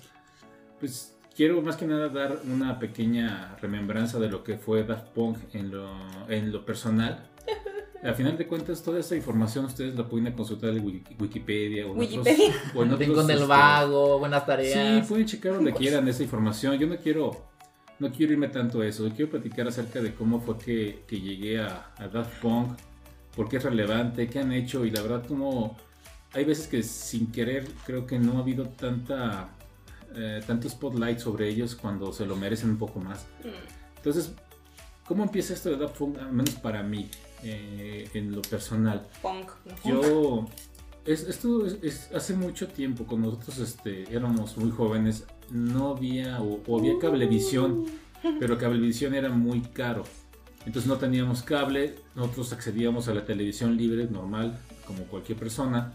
pues quiero más que nada dar una pequeña remembranza de lo que fue Daft Punk en lo en lo personal al final de cuentas, toda esta información ustedes la pueden consultar en Wikipedia o en Wikipedia. Otros, o en otros, del este, vago, buenas tareas. Sí, pueden checar donde quieran esa información. Yo no quiero no quiero irme tanto a eso, quiero platicar acerca de cómo fue que, llegué a, Daft Punk, por qué es relevante, qué han hecho y la verdad como hay veces que sin querer creo que no ha habido tanta eh, tanto spotlight sobre ellos cuando se lo merecen un poco más. Mm. Entonces, ¿cómo empieza esto de Daft Punk? Al menos para mí, eh, en lo personal. Punk. Yo, esto es, hace mucho tiempo, cuando nosotros este, éramos muy jóvenes, no había, o, había cablevisión, pero cablevisión era muy caro. Entonces no teníamos cable, nosotros accedíamos a la televisión libre, normal, como cualquier persona.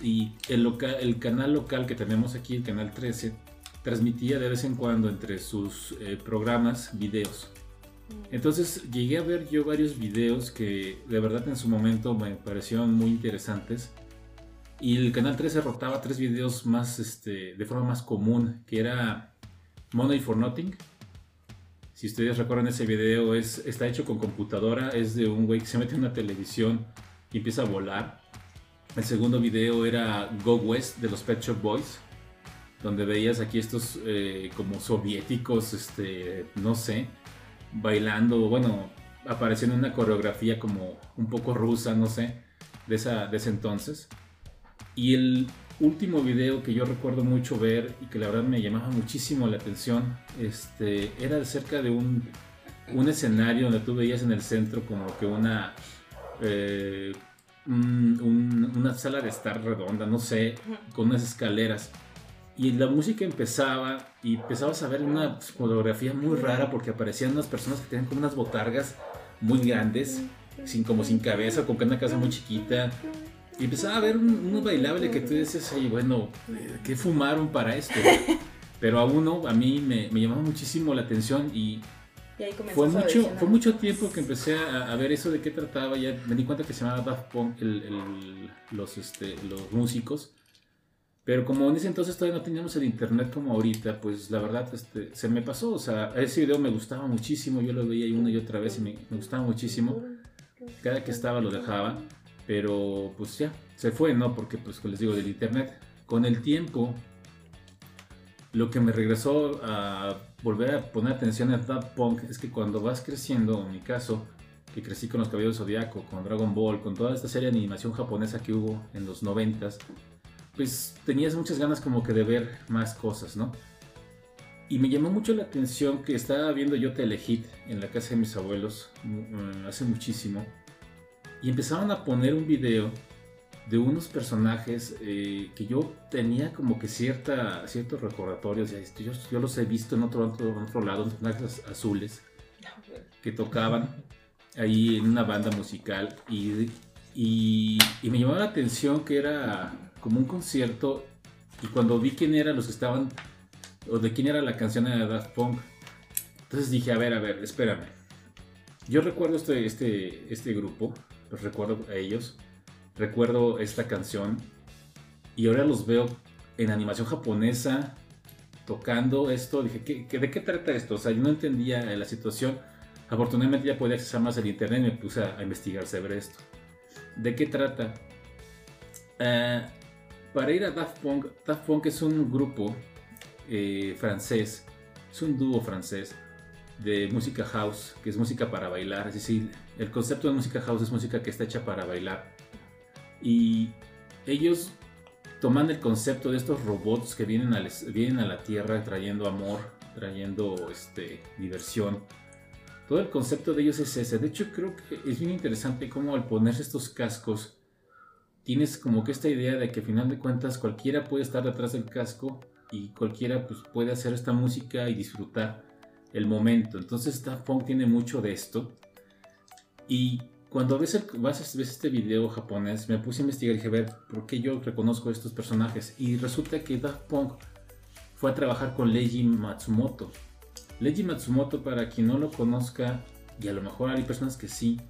Y el, local, el canal local que tenemos aquí, el canal 13, transmitía de vez en cuando entre sus eh, programas videos. Mm. Entonces llegué a ver yo varios videos que de verdad en su momento me parecieron muy interesantes y el canal 13 rotaba tres videos más este, de forma más común, que era Money for Nothing. Si ustedes recuerdan ese video, es, está hecho con computadora, es de un güey que se mete en una televisión y empieza a volar. El segundo video era Go West de los Pet Shop Boys, donde veías aquí estos eh, como soviéticos, este, no sé, bailando, bueno, apareciendo en una coreografía como un poco rusa, no sé, de, esa, de ese entonces. Y el último video que yo recuerdo mucho ver y que la verdad me llamaba muchísimo la atención, este, era acerca de un, un escenario donde tú veías en el centro como que una, eh, una sala de estar redonda, no sé, con unas escaleras. y la música empezaba y empezabas a ver una fotografía muy rara porque aparecían unas personas que tenían como unas botargas muy grandes, sin, como sin cabeza, con una casa muy chiquita. Y empezaba a ver un, bailable que tú dices, ay, bueno, ¿qué fumaron para esto? Pero a uno, a mí me, me llamaba muchísimo la atención y, fue mucho, fue mucho tiempo que empecé a, ver eso de qué trataba. Ya me di cuenta que se llamaba Daft Punk, los, este, los músicos. Pero como en ese entonces todavía no teníamos el internet como ahorita, pues la verdad este, se me pasó. O sea, ese video me gustaba muchísimo. Yo lo veía una y otra vez y me, gustaba muchísimo. Cada que estaba lo dejaba. Pero pues ya, se fue, ¿no? Porque pues les digo, del internet. Con el tiempo, lo que me regresó a volver a poner atención a Daft Punk es que cuando vas creciendo, en mi caso, que crecí con los Caballeros Zodiaco, con Dragon Ball, con toda esta serie de animación japonesa que hubo en los noventas, pues tenías muchas ganas como que de ver más cosas, ¿no? Y me llamó mucho la atención que estaba viendo yo Telehit en la casa de mis abuelos mm, hace muchísimo y empezaron a poner un video de unos personajes eh, que yo tenía como que cierta, ciertos recordatorios, yo, yo los he visto en otro, otro, otro lado, unos personajes azules que tocaban ahí en una banda musical y, y, y me llamó la atención que era como un concierto y cuando vi quién eran los que estaban, o de quién era la canción de Daft Punk, entonces dije, a ver, a ver, espérame. Yo recuerdo este, este, este grupo, recuerdo a ellos, recuerdo esta canción y ahora los veo en animación japonesa tocando esto. Dije, ¿qué, de qué trata esto? O sea, yo no entendía la situación. Afortunadamente ya podía acceder más al internet y me puse a, investigar sobre esto. ¿De qué trata? Uh, para ir a Daft Punk, Daft Punk es un grupo eh, francés, es un dúo francés de música house, que es música para bailar, es decir, el concepto de música house es música que está hecha para bailar. Y ellos toman el concepto de estos robots que vienen a, vienen a la Tierra trayendo amor, trayendo este, diversión. Todo el concepto de ellos es ese. De hecho, creo que es bien interesante cómo al ponerse estos cascos, tienes como que esta idea de que al final de cuentas cualquiera puede estar detrás del casco y cualquiera pues, puede hacer esta música y disfrutar el momento. Entonces Daft Punk tiene mucho de esto. Y cuando ves, el, ves este video japonés, me puse a investigar y dije, a ver, ¿por qué yo reconozco estos personajes? Y resulta que Daft Punk fue a trabajar con Leiji Matsumoto. Leiji Matsumoto, para quien no lo conozca, y a lo mejor hay personas que sí,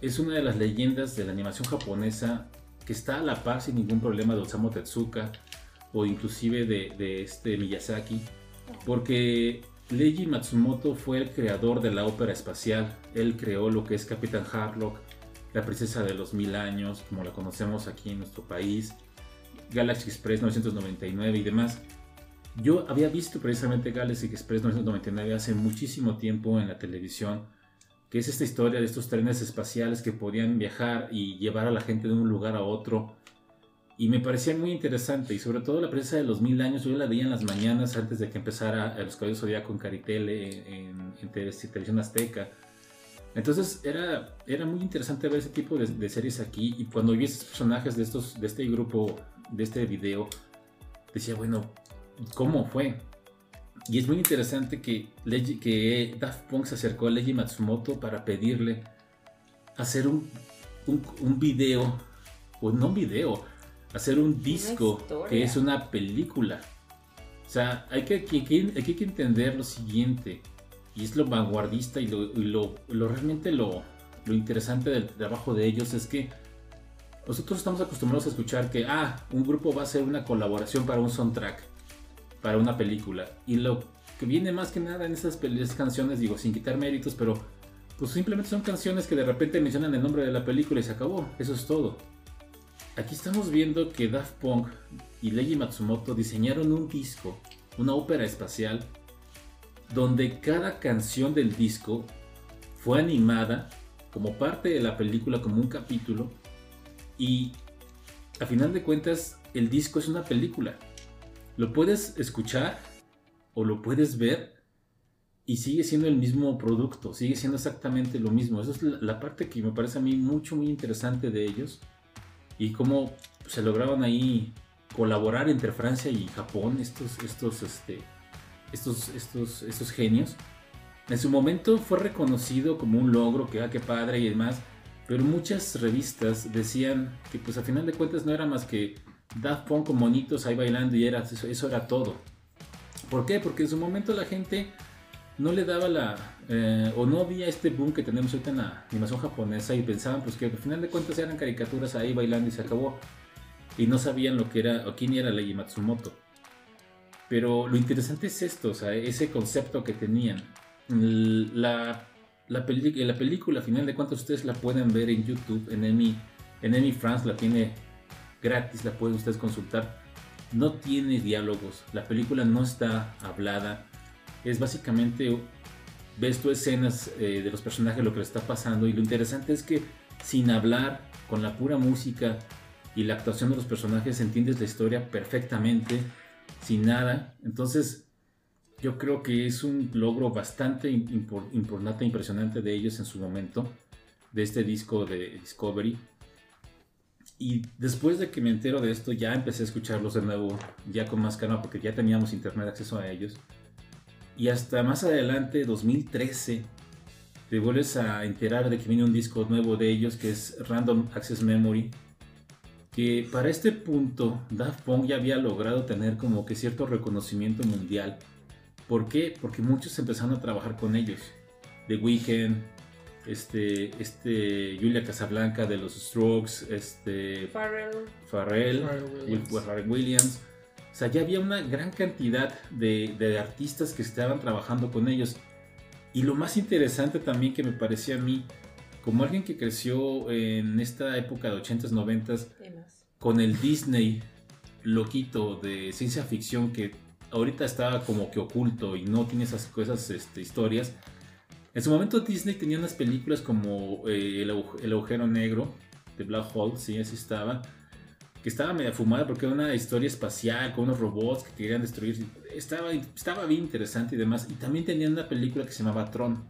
es una de las leyendas de la animación japonesa que está a la par sin ningún problema de Osamu Tezuka o inclusive de, este Miyazaki, porque Leiji Matsumoto fue el creador de la ópera espacial. Él creó lo que es Capitán Harlock, la princesa de los mil años, como la conocemos aquí en nuestro país, Galaxy Express 999 y demás. Yo había visto precisamente Galaxy Express 999 hace muchísimo tiempo en la televisión que es esta historia de estos trenes espaciales que podían viajar y llevar a la gente de un lugar a otro. Y me parecía muy interesante, y sobre todo la presencia de los mil años, yo la veía en las mañanas antes de que empezara Los Caballos Zodíaco en Caritele, en, en, Televisión Azteca. Entonces era, era muy interesante ver ese tipo de, de, series aquí, y cuando vi esos personajes de, estos, de este grupo, de este video, decía, bueno, ¿cómo fue? Y es muy interesante que, que Daft Punk se acercó a Leiji Matsumoto para pedirle hacer un, un, video, o no un video, hacer un disco que es una película. O sea, hay que, hay que, entender lo siguiente, y es lo vanguardista y lo, lo, realmente lo, lo interesante del trabajo de ellos es que nosotros estamos acostumbrados a escuchar que, ah, un grupo va a hacer una colaboración para un soundtrack para una película. Y lo que viene más que nada en esas, canciones, digo, sin quitar méritos, pero pues simplemente son canciones que de repente mencionan el nombre de la película y se acabó. Eso es todo. Aquí estamos viendo que Daft Punk y Leiji Matsumoto diseñaron un disco, una ópera espacial, donde cada canción del disco fue animada como parte de la película, como un capítulo, y a final de cuentas el disco es una película lo puedes escuchar o lo puedes ver y sigue siendo el mismo producto, sigue siendo exactamente lo mismo. Esa es la, parte que me parece a mí mucho, muy interesante de ellos y cómo se lograban ahí colaborar entre Francia y Japón, estos, estos, este, estos, estos, estos genios. En su momento fue reconocido como un logro, que ah, qué padre y demás, pero muchas revistas decían que pues a final de cuentas no era más que Daft Punk con monitos ahí bailando y era, eso, eso era todo. ¿Por qué? Porque en su momento la gente no le daba la, eh, o no había este boom que tenemos ahorita en la animación japonesa y pensaban pues que al final de cuentas eran caricaturas ahí bailando y se acabó. Y no sabían lo que era, o quién era Leiji Matsumoto. Pero lo interesante es esto, o sea, ese concepto que tenían. La, la, la película, al final de cuentas, ustedes la pueden ver en YouTube, en Emi, en Emi France la tiene gratis, la pueden ustedes consultar. No tiene diálogos, la película no está hablada, es básicamente ves tú escenas eh, de los personajes, lo que les está pasando y lo interesante es que sin hablar, con la pura música y la actuación de los personajes entiendes la historia perfectamente, sin nada. Entonces yo creo que es un logro bastante importante, impresionante de ellos en su momento, de este disco de Discovery. Y después de que me entero de esto, ya empecé a escucharlos de nuevo, ya con más calma, porque ya teníamos internet acceso a ellos. Y hasta más adelante, 2013, te vuelves a enterar de que viene un disco nuevo de ellos que es Random Access Memory. Que para este punto Daft Punk ya había logrado tener como que cierto reconocimiento mundial. ¿Por qué? Porque muchos empezaron a trabajar con ellos. The Weeknd, este, este Julia Casablanca de los Strokes, este Pharrell, Pharrell, Williams. Williams o sea, ya había una gran cantidad de, artistas que estaban trabajando con ellos. Y lo más interesante también que me parecía a mí, como alguien que creció en esta época de 80s, 90s, con el Disney loquito de ciencia ficción que ahorita estaba como que oculto y no tiene esas cosas, este, historias. En su momento Disney tenía unas películas como eh, el, el, agujero negro de Black Hole, sí, así estaba que estaba media fumada porque era una historia espacial con unos robots que querían destruir. Estaba, estaba bien interesante y demás. Y también tenían una película que se llamaba Tron.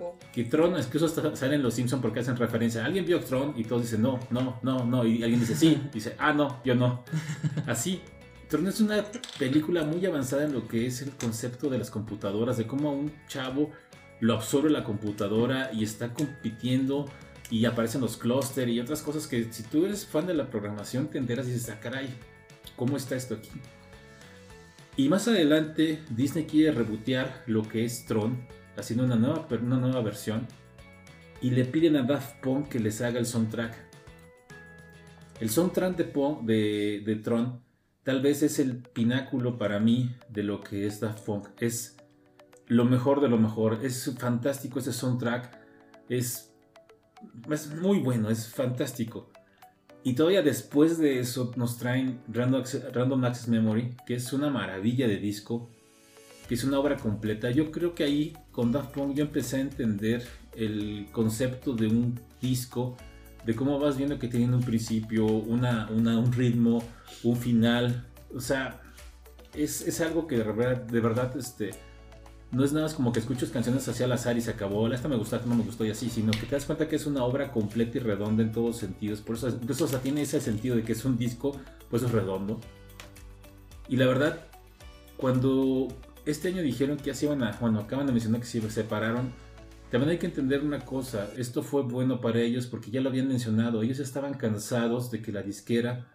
Oh. Que Tron, es que eso sale en Los Simpsons porque hacen referencia. Alguien vio Tron y todos dicen no, no, no, no. Y alguien dice sí. Dice, ah, no, yo no. Así. Tron es una película muy avanzada en lo que es el concepto de las computadoras, de cómo un chavo lo absorbe la computadora y está compitiendo y aparecen los clústeres y otras cosas que si tú eres fan de la programación te enteras y dices, ah, caray, ¿cómo está esto aquí? Y más adelante Disney quiere rebotear lo que es Tron, haciendo una nueva, una nueva versión, y le piden a Daft Punk que les haga el soundtrack. El soundtrack de, de, de Tron tal vez es el pináculo para mí de lo que es Daft Punk. Es lo mejor de lo mejor. Es fantástico ese soundtrack. Es es muy bueno, es fantástico. Y todavía después de eso nos traen Random Access, Memory, que es una maravilla de disco, que es una obra completa. Yo creo que ahí con Daft Punk yo empecé a entender el concepto de un disco, de cómo vas viendo que tiene un principio, una, un ritmo, un final. O sea, es, es algo que de verdad, de verdad este, no es nada más como que escuchas canciones hacia al azar y se acabó, esta me gustó, esta no me gustó y así, sino que te das cuenta que es una obra completa y redonda en todos sentidos. Por eso, eso o tiene ese sentido de que es un disco, pues es redondo. Y la verdad, cuando este año dijeron que ya se iban a, bueno, acaban de mencionar que se separaron, también hay que entender una cosa, esto fue bueno para ellos porque ya lo habían mencionado, ellos estaban cansados de que la disquera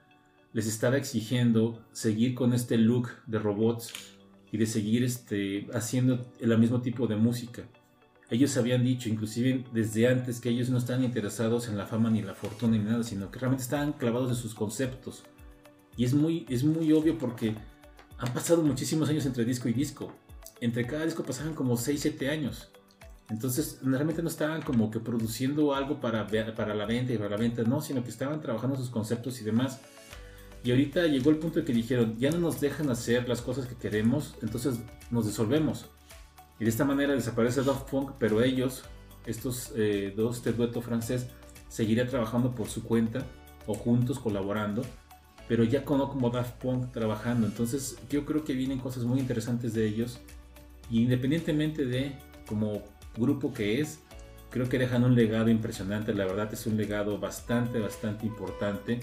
les estaba exigiendo seguir con este look de robots y de seguir este, haciendo el mismo tipo de música. Ellos habían dicho, inclusive desde antes, que ellos no estaban interesados en la fama ni la fortuna ni nada, sino que realmente estaban clavados en sus conceptos. Y es muy, es muy obvio porque han pasado muchísimos años entre disco y disco. Entre cada disco pasaban como 6, 7 años. Entonces, realmente no estaban como que produciendo algo para, para la venta y para la venta, no, sino que estaban trabajando sus conceptos y demás. Y ahorita llegó el punto de que dijeron, ya no nos dejan hacer las cosas que queremos, entonces nos disolvemos. Y de esta manera desaparece Daft Punk, pero ellos, estos eh, dos, este dueto francés, seguiría trabajando por su cuenta o juntos colaborando, pero ya con, como Daft Punk trabajando. Entonces yo creo que vienen cosas muy interesantes de ellos. Y independientemente de como grupo que es, creo que dejan un legado impresionante. La verdad es un legado bastante, bastante importante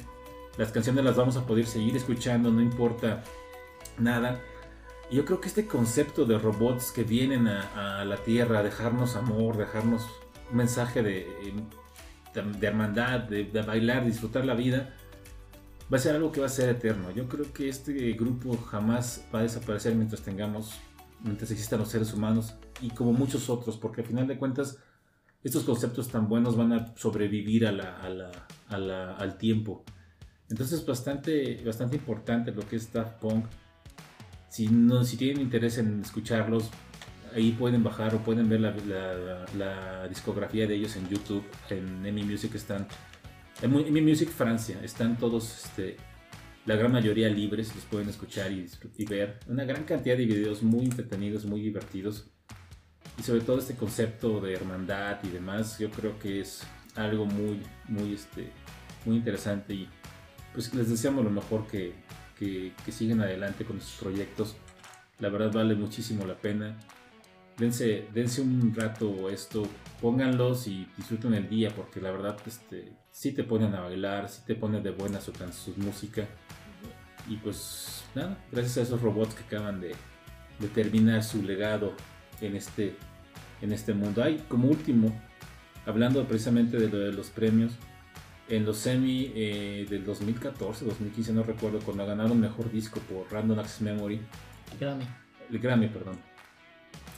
las canciones las vamos a poder seguir escuchando, no importa nada. Yo creo que este concepto de robots que vienen a, la Tierra a dejarnos amor, dejarnos un mensaje de, de, hermandad, de, bailar, disfrutar la vida, va a ser algo que va a ser eterno. Yo creo que este grupo jamás va a desaparecer mientras tengamos, mientras existan los seres humanos y como muchos otros, porque al final de cuentas estos conceptos tan buenos van a sobrevivir al tiempo. Entonces bastante, bastante importante lo que es Daft Punk. Si, no, si tienen interés en escucharlos, ahí pueden bajar o pueden ver la, la, discografía de ellos en YouTube. En EMI Music están. En EMI Music Francia están todos, este, la gran mayoría libres, los pueden escuchar y, y ver. Una gran cantidad de videos muy entretenidos, muy divertidos. Y sobre todo este concepto de hermandad y demás, yo creo que es algo muy, muy, este, muy interesante y pues les deseamos lo mejor que, que, sigan adelante con sus proyectos. La verdad vale muchísimo la pena. Dense, dense un rato esto, pónganlos y disfruten el día porque la verdad este, sí te ponen a bailar, sí te ponen de buena su, su música. Y pues nada, gracias a esos robots que acaban de, de terminar su legado en este, en este mundo. Hay como último, hablando precisamente de lo de los premios, en los semi eh, del 2014, 2015, no recuerdo, cuando ganaron mejor disco por Random Access Memory. Grammy. El Grammy, perdón.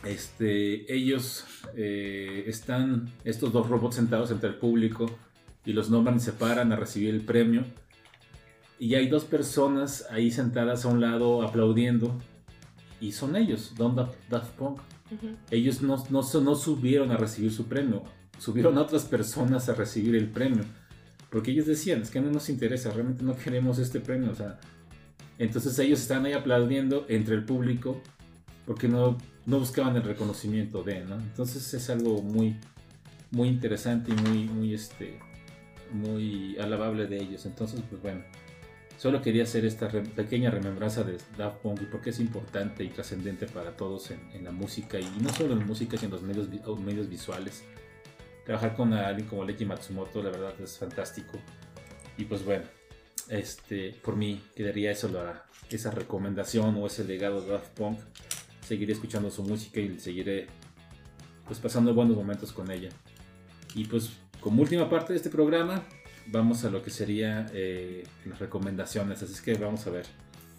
Este, ellos eh, están, estos dos robots sentados entre el público y los nombran y se paran a recibir el premio. Y hay dos personas ahí sentadas a un lado aplaudiendo. Y son ellos, Don Daft Punk. Ellos no, no, no subieron a recibir su premio, subieron a otras personas a recibir el premio. Porque ellos decían, es que no nos interesa, realmente no queremos este premio. O sea, entonces ellos están ahí aplaudiendo entre el público porque no, no buscaban el reconocimiento de, ¿no? Entonces es algo muy, muy interesante y muy, muy, este, muy alabable de ellos. Entonces, pues bueno, solo quería hacer esta pequeña remembranza de Daft Punk y porque es importante y trascendente para todos en, en, la música y no solo en música, sino en los medios, medios visuales trabajar con alguien como Leiki Matsumoto, la verdad es fantástico. Y pues bueno, este, por mí quedaría eso, la, esa recomendación o ese legado de Daft Punk. Seguiré escuchando su música y seguiré pues pasando buenos momentos con ella. Y pues como última parte de este programa, vamos a lo que sería eh, las recomendaciones. Así es que vamos a ver.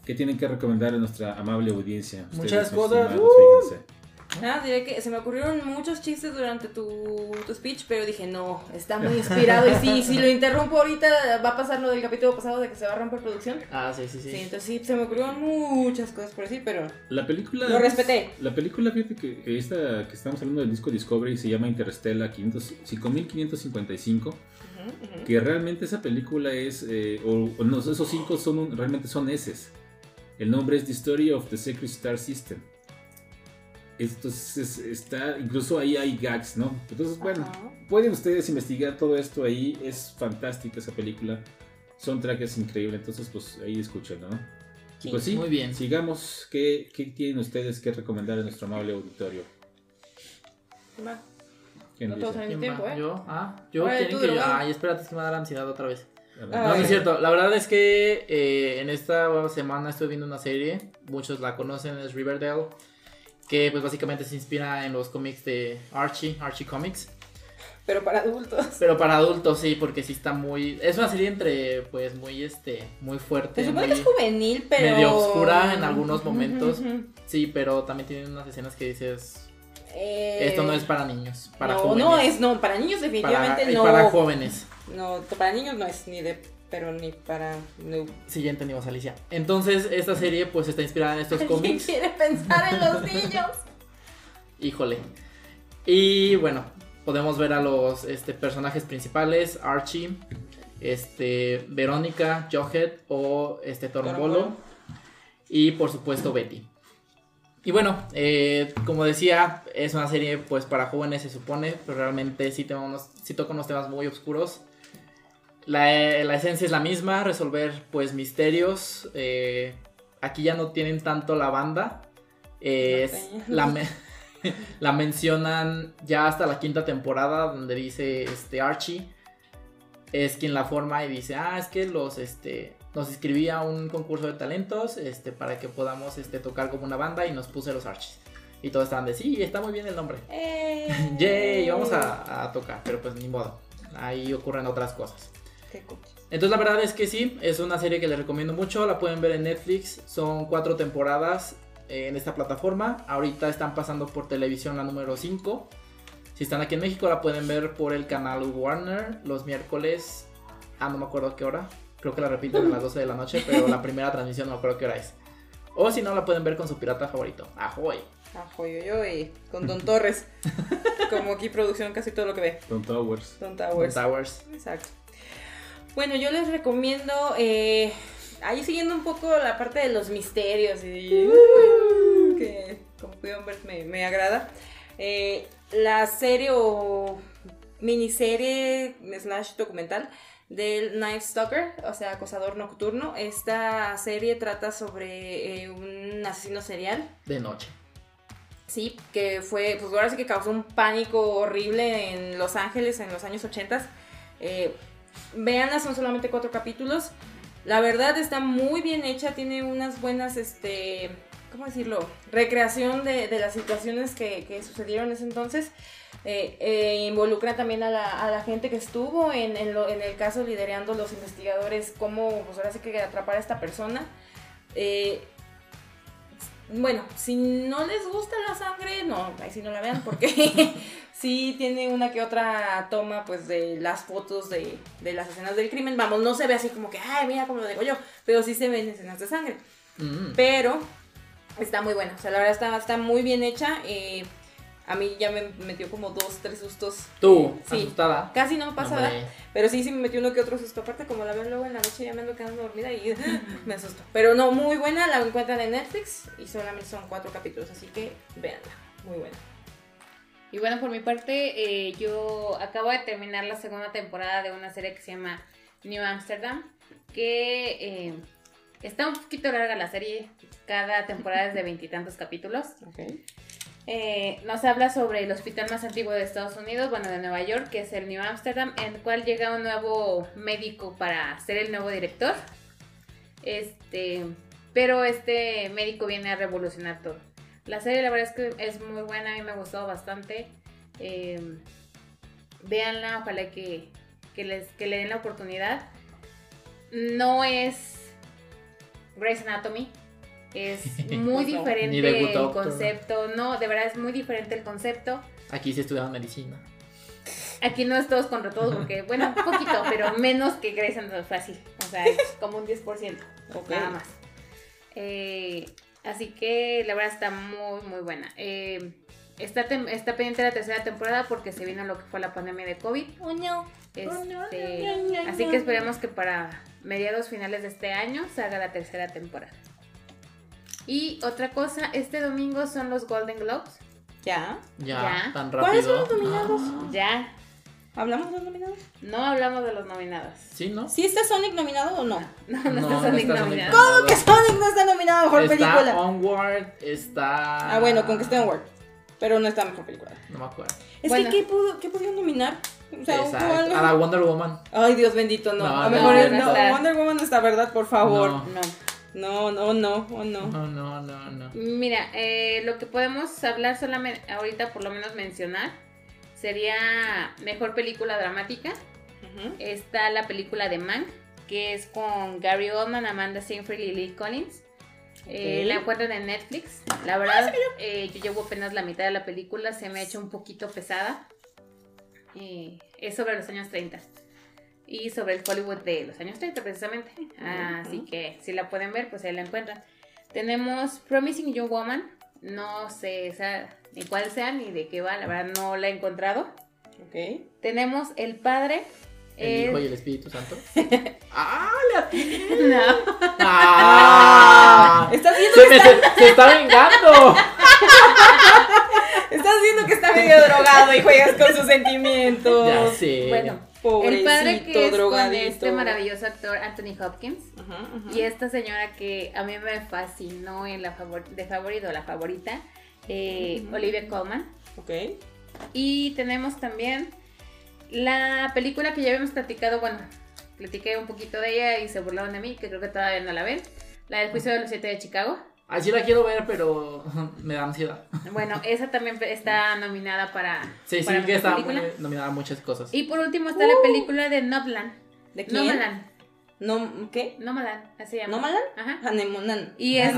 ¿Qué tienen que recomendar a nuestra amable audiencia? Muchas cosas. Ah, diré que se me ocurrieron muchos chistes durante tu, tu, speech, pero dije, no, está muy inspirado. y si, si lo interrumpo ahorita, va a pasar lo del capítulo pasado de que se va a romper producción. Ah, sí, sí, sí. Sí, entonces sí, se me ocurrieron muchas cosas por decir, pero. La película. Lo respeté. La película, fíjate que, esta que estamos hablando del disco Discovery se llama Interstellar 5555. Que realmente esa película es. Eh, o, no, esos cinco son realmente son S. El nombre es The Story of the Secret Star System. Entonces está, incluso ahí hay gags, ¿no? Entonces, bueno, pueden ustedes investigar todo esto ahí, es fantástica esa película, son trajes increíbles, entonces pues ahí escúchenlo, ¿no? Sí, pues sí, muy bien. Sigamos, ¿qué, ¿qué, tienen ustedes que recomendar a nuestro amable auditorio? Va. ¿Quién no todos mismo tiempo, ¿eh? Yo, ah, yo quieren que yo, ay, espérate, es que me da la ansiedad otra vez. No, no es cierto. La verdad es que eh, en esta semana estoy viendo una serie. Muchos la conocen, es Riverdale que pues básicamente se inspira en los cómics de Archie, Archie Comics. Pero para adultos. Pero para adultos, sí, porque sí está muy... Es una serie entre, pues, muy, este, muy fuerte. Se supone que es juvenil, pero... Medio oscura en algunos momentos. Sí, pero también tiene unas escenas que dices... Eh, esto no es para niños, para no, jóvenes. No, es, no, para niños definitivamente para, no. Para jóvenes. No, para niños no es ni de pero ni para no. Sí, ya entendimos, Alicia. Entonces, esta serie pues está inspirada en estos cómics. quiere pensar en los niños? Híjole. Y bueno, podemos ver a los este, personajes principales, Archie, este, Verónica, Jughead o este y por supuesto Betty. Y bueno, eh, como decía, es una serie pues para jóvenes se supone, pero realmente sí, tenemos, sí toca unos temas muy oscuros la, esencia es la misma, resolver pues misterios. Eh, aquí ya no tienen tanto la banda. la, la mencionan ya hasta la quinta temporada donde dice este Archie. es quien la forma y dice, ah, es que los, este, nos inscribí a un concurso de talentos, este, para que podamos, este, tocar como una banda y nos puse los arches. Y todos estaban de, sí, está muy bien el nombre. ¡Eh! ¡Yay! Vamos a, tocar, pero pues ni modo. Ahí ocurren otras cosas. Qué Entonces la verdad es que sí, es una serie que les recomiendo mucho, la pueden ver en Netflix, son cuatro temporadas eh, en esta plataforma, ahorita están pasando por televisión la número 5, si están aquí en México la pueden ver por el canal Warner los miércoles, ah no me acuerdo qué hora, creo que la repiten a las 12 de la noche, pero la primera transmisión no me acuerdo qué hora es. O si no la pueden ver con su pirata favorito, Ahoy. Ahoy, con Don Torres. Como aquí producción casi todo lo que ve. Don Towers. Don Towers. Don Towers. Exacto. Bueno, yo les recomiendo, eh, ahí siguiendo un poco la parte de los misterios y uh, que como pudieron ver me, me agrada. Eh, la serie o miniserie slash documental del Night Stalker, o sea, acosador nocturno. Esta serie trata sobre eh, un asesino serial. De noche. Sí, que fue, pues ahora sí que causó un pánico horrible en Los Ángeles en los años 80. Eh, Veanla, son solamente cuatro capítulos. La verdad está muy bien hecha, tiene unas buenas, este, ¿cómo decirlo? Recreación de, las situaciones que, que, sucedieron en ese entonces. Eh, eh, involucra también a la, gente que estuvo en, el caso liderando los investigadores, cómo, pues ahora sí que atrapar a esta persona. Eh, bueno, si no les gusta la sangre, no, ahí sí no la vean porque sí tiene una que otra toma pues de las fotos de, las escenas del crimen. Vamos, no se ve así como que, ay, mira cómo lo digo yo, pero sí se ven escenas de sangre. Mm. Pero está muy buena, o sea, la verdad está, está muy bien hecha. Eh, a mí ya me metió como dos, tres sustos. ¿Tú? Sí. ¿Asustada? Casi no pasa nada. Pero sí, sí me metió uno que otro susto. Aparte, como la veo luego en la noche, ya me ando quedando dormida y me asustó. Pero no, muy buena. La encuentran en Netflix y solamente son cuatro capítulos. Así que véanla. Muy buena. Y bueno, por mi parte, eh, yo acabo de terminar la segunda temporada de una serie que se llama New Amsterdam. Que eh, está un poquito larga la serie. Cada temporada es de veintitantos capítulos. Okay. Eh, nos habla sobre el hospital más antiguo de Estados Unidos, bueno, de Nueva York, que es el New Amsterdam, en el cual llega un nuevo médico para ser el nuevo director. Este, pero este médico viene a revolucionar todo. La serie la verdad es que es muy buena, a mí me gustó bastante. Eh, véanla, ojalá que, les, que le den la oportunidad. No es Grey's Anatomy, es muy diferente el concepto. No, de verdad es muy diferente el concepto. Aquí sí estudiaban medicina. Aquí no es todos contra todos, porque, bueno, un poquito, pero menos que Grey's Anatomy fácil. O sea, es como un 10%, nada más. Eh, así que la verdad está muy, muy buena. Eh, está, está pendiente la tercera temporada porque se vino lo que fue la pandemia de COVID. Oh, no. Este, así que esperemos que para mediados finales de este año se haga la tercera temporada. Y otra cosa, este domingo son los Golden Globes. ¿Ya? Ya, tan rápido. ¿Cuáles son los nominados? Ya. ¿Hablamos de los nominados? No hablamos de los nominados. ¿Sí, no? ¿Sí está Sonic nominado o no? No, no, está Sonic nominado. ¿Cómo que Sonic no está nominado a mejor está película? Onward, está. Ah, bueno, con que esté Onward. Pero no está mejor película. No me acuerdo. Es que, ¿qué, pudo, ¿qué pudieron nominar? O sea, algo? A la Wonder Woman. Ay, Dios bendito, no. a lo mejor no, no, Wonder Woman no está, ¿verdad? Por favor. no. No, no, no, oh, no. No, no, no, no. Mira, eh, lo que podemos hablar solamente ahorita, por lo menos mencionar, sería mejor película dramática. Está la película de Mank, que es con Gary Oldman, Amanda Seyfried y Lee Collins. Eh, la encuentran en Netflix. La verdad, eh, yo llevo apenas la mitad de la película, se me ha hecho un poquito pesada. es sobre los años 30 y sobre el Hollywood de los años 30 precisamente. Así que si la pueden ver, pues ahí la encuentran. Tenemos Promising Young Woman, no sé ni cuál sea ni de qué va, la verdad no la he encontrado. Ok. Tenemos El Padre. ¿El Hijo y el Espíritu Santo? ¡Ah! ¡La No. ¡Ah! ¿Estás viendo se, que está... Se, está vengando! Estás viendo que está medio drogado y juegas con sus sentimientos. Ya sé. Bueno, el padre que es con este maravilloso actor Anthony Hopkins y esta señora que a mí me fascinó en la favor de favorito, la favorita, eh, Olivia Colman. Ok. Y tenemos también La película que ya habíamos platicado, bueno, platiqué un poquito de ella y se burlaron de mí, que creo que todavía no la ven. La del juicio de los siete de Chicago. Así la quiero ver, pero me da ansiedad. Bueno, esa también está nominada para. Sí, sí, que está nominada a muchas cosas. Y por último está la película de Nobland. ¿De quién? Nomadland. ¿No, ¿Qué? Nomadland, así se llama. ¿Nomadland? Ajá. Anemonan. Y es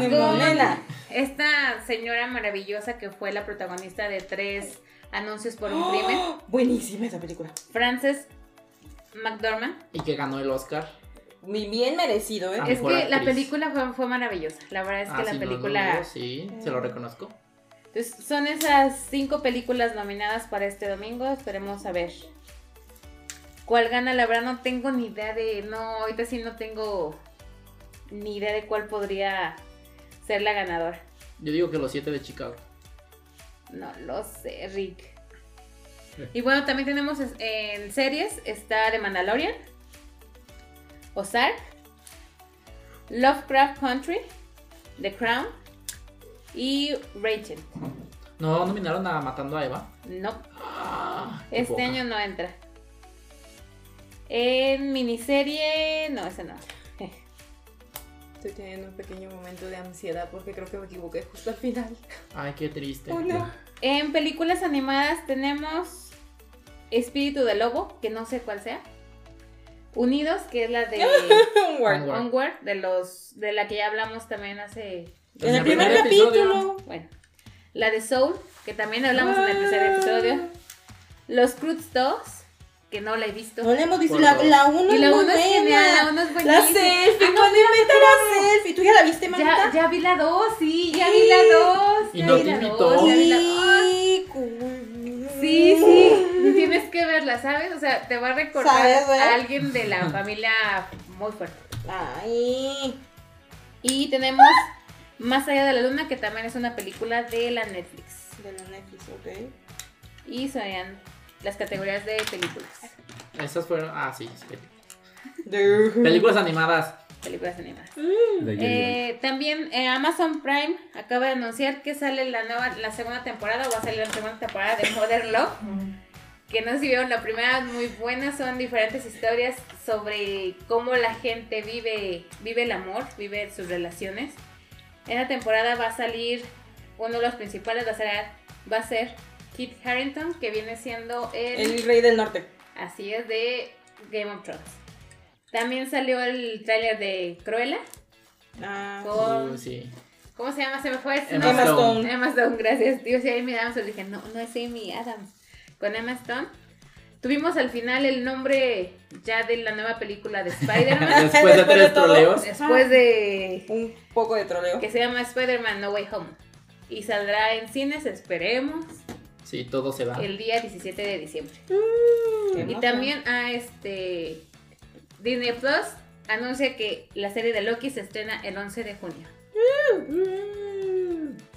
esta señora maravillosa que fue la protagonista de tres anuncios por un crimen. Buenísima esa película. Frances McDormand. Y que ganó el Oscar. Muy bien merecido, ¿eh? Es que la película fue, maravillosa. La verdad es que ah, la película. sí, se lo reconozco. Entonces, son esas cinco películas nominadas para este domingo. Esperemos a ver cuál gana. La verdad, no tengo ni idea de. No, ahorita sí no tengo ni idea de cuál podría ser la ganadora. Yo digo que los siete de Chicago. No lo sé, Rick. Y bueno, también tenemos en series, está The Mandalorian, Ozark, Lovecraft Country, The Crown y Rachel. ¿No nominaron a Matando a Eva? No. Ah, este año no entra. En miniserie, no, ese no. Estoy teniendo un pequeño momento de ansiedad porque creo que me equivoqué justo al final. Ay, qué triste. En películas animadas tenemos Espíritu de Lobo, que no sé cuál sea. Unidos, que es la de Onward. de los de la que ya hablamos también hace en el primer, capítulo. Bueno, la de Soul, que también hablamos en el tercer episodio. Los Cruz 2, que no la he visto. No la hemos visto. La, la uno y la 1 es genial, la 1 es buenísima. La selfie, ah, cuando inventa la selfie. ¿Tú ya la viste, mamita? Ya, ya vi la 2, sí, ya vi la 2. Y no te invitó. Sí, sí, tienes que verla, ¿sabes? O sea, te va a recordar a alguien de la familia muy fuerte. Ay. Y tenemos Más allá de la luna, que también es una película de la Netflix. De la Netflix, ok. Y son las categorías de películas. Esas fueron. Ah, sí, películas animadas. Películas animadas. Mm. Eh, también eh, Amazon Prime acaba de anunciar que sale la nueva, la segunda temporada, o va a salir la segunda temporada de Modern Love. Que no si vieron la primera, muy buena, son diferentes historias sobre cómo la gente vive, vive el amor, vive sus relaciones. En la temporada va a salir, uno de los principales va a ser, va a ser Kit Harrington, que viene siendo el... El rey del norte. Así es, de Game of Thrones. También salió el tráiler de Cruella. Ah, con... sí. ¿Cómo se llama? Se me fue. Emma, Stone. Emma Stone, gracias. Digo, si Amy Adams, dije, no, no es Amy Adams. Con Emma Stone. Tuvimos al final el nombre ya de la nueva película de Spider-Man. Después de tres troleos. Después de... Un poco de troleo. Que se llama Spider-Man No Way Home. Y saldrá en cines, esperemos. Sí, todo se va. El día 17 de diciembre. Mm, y también a este Disney Plus anuncia que la serie de Loki se estrena el 11 de junio.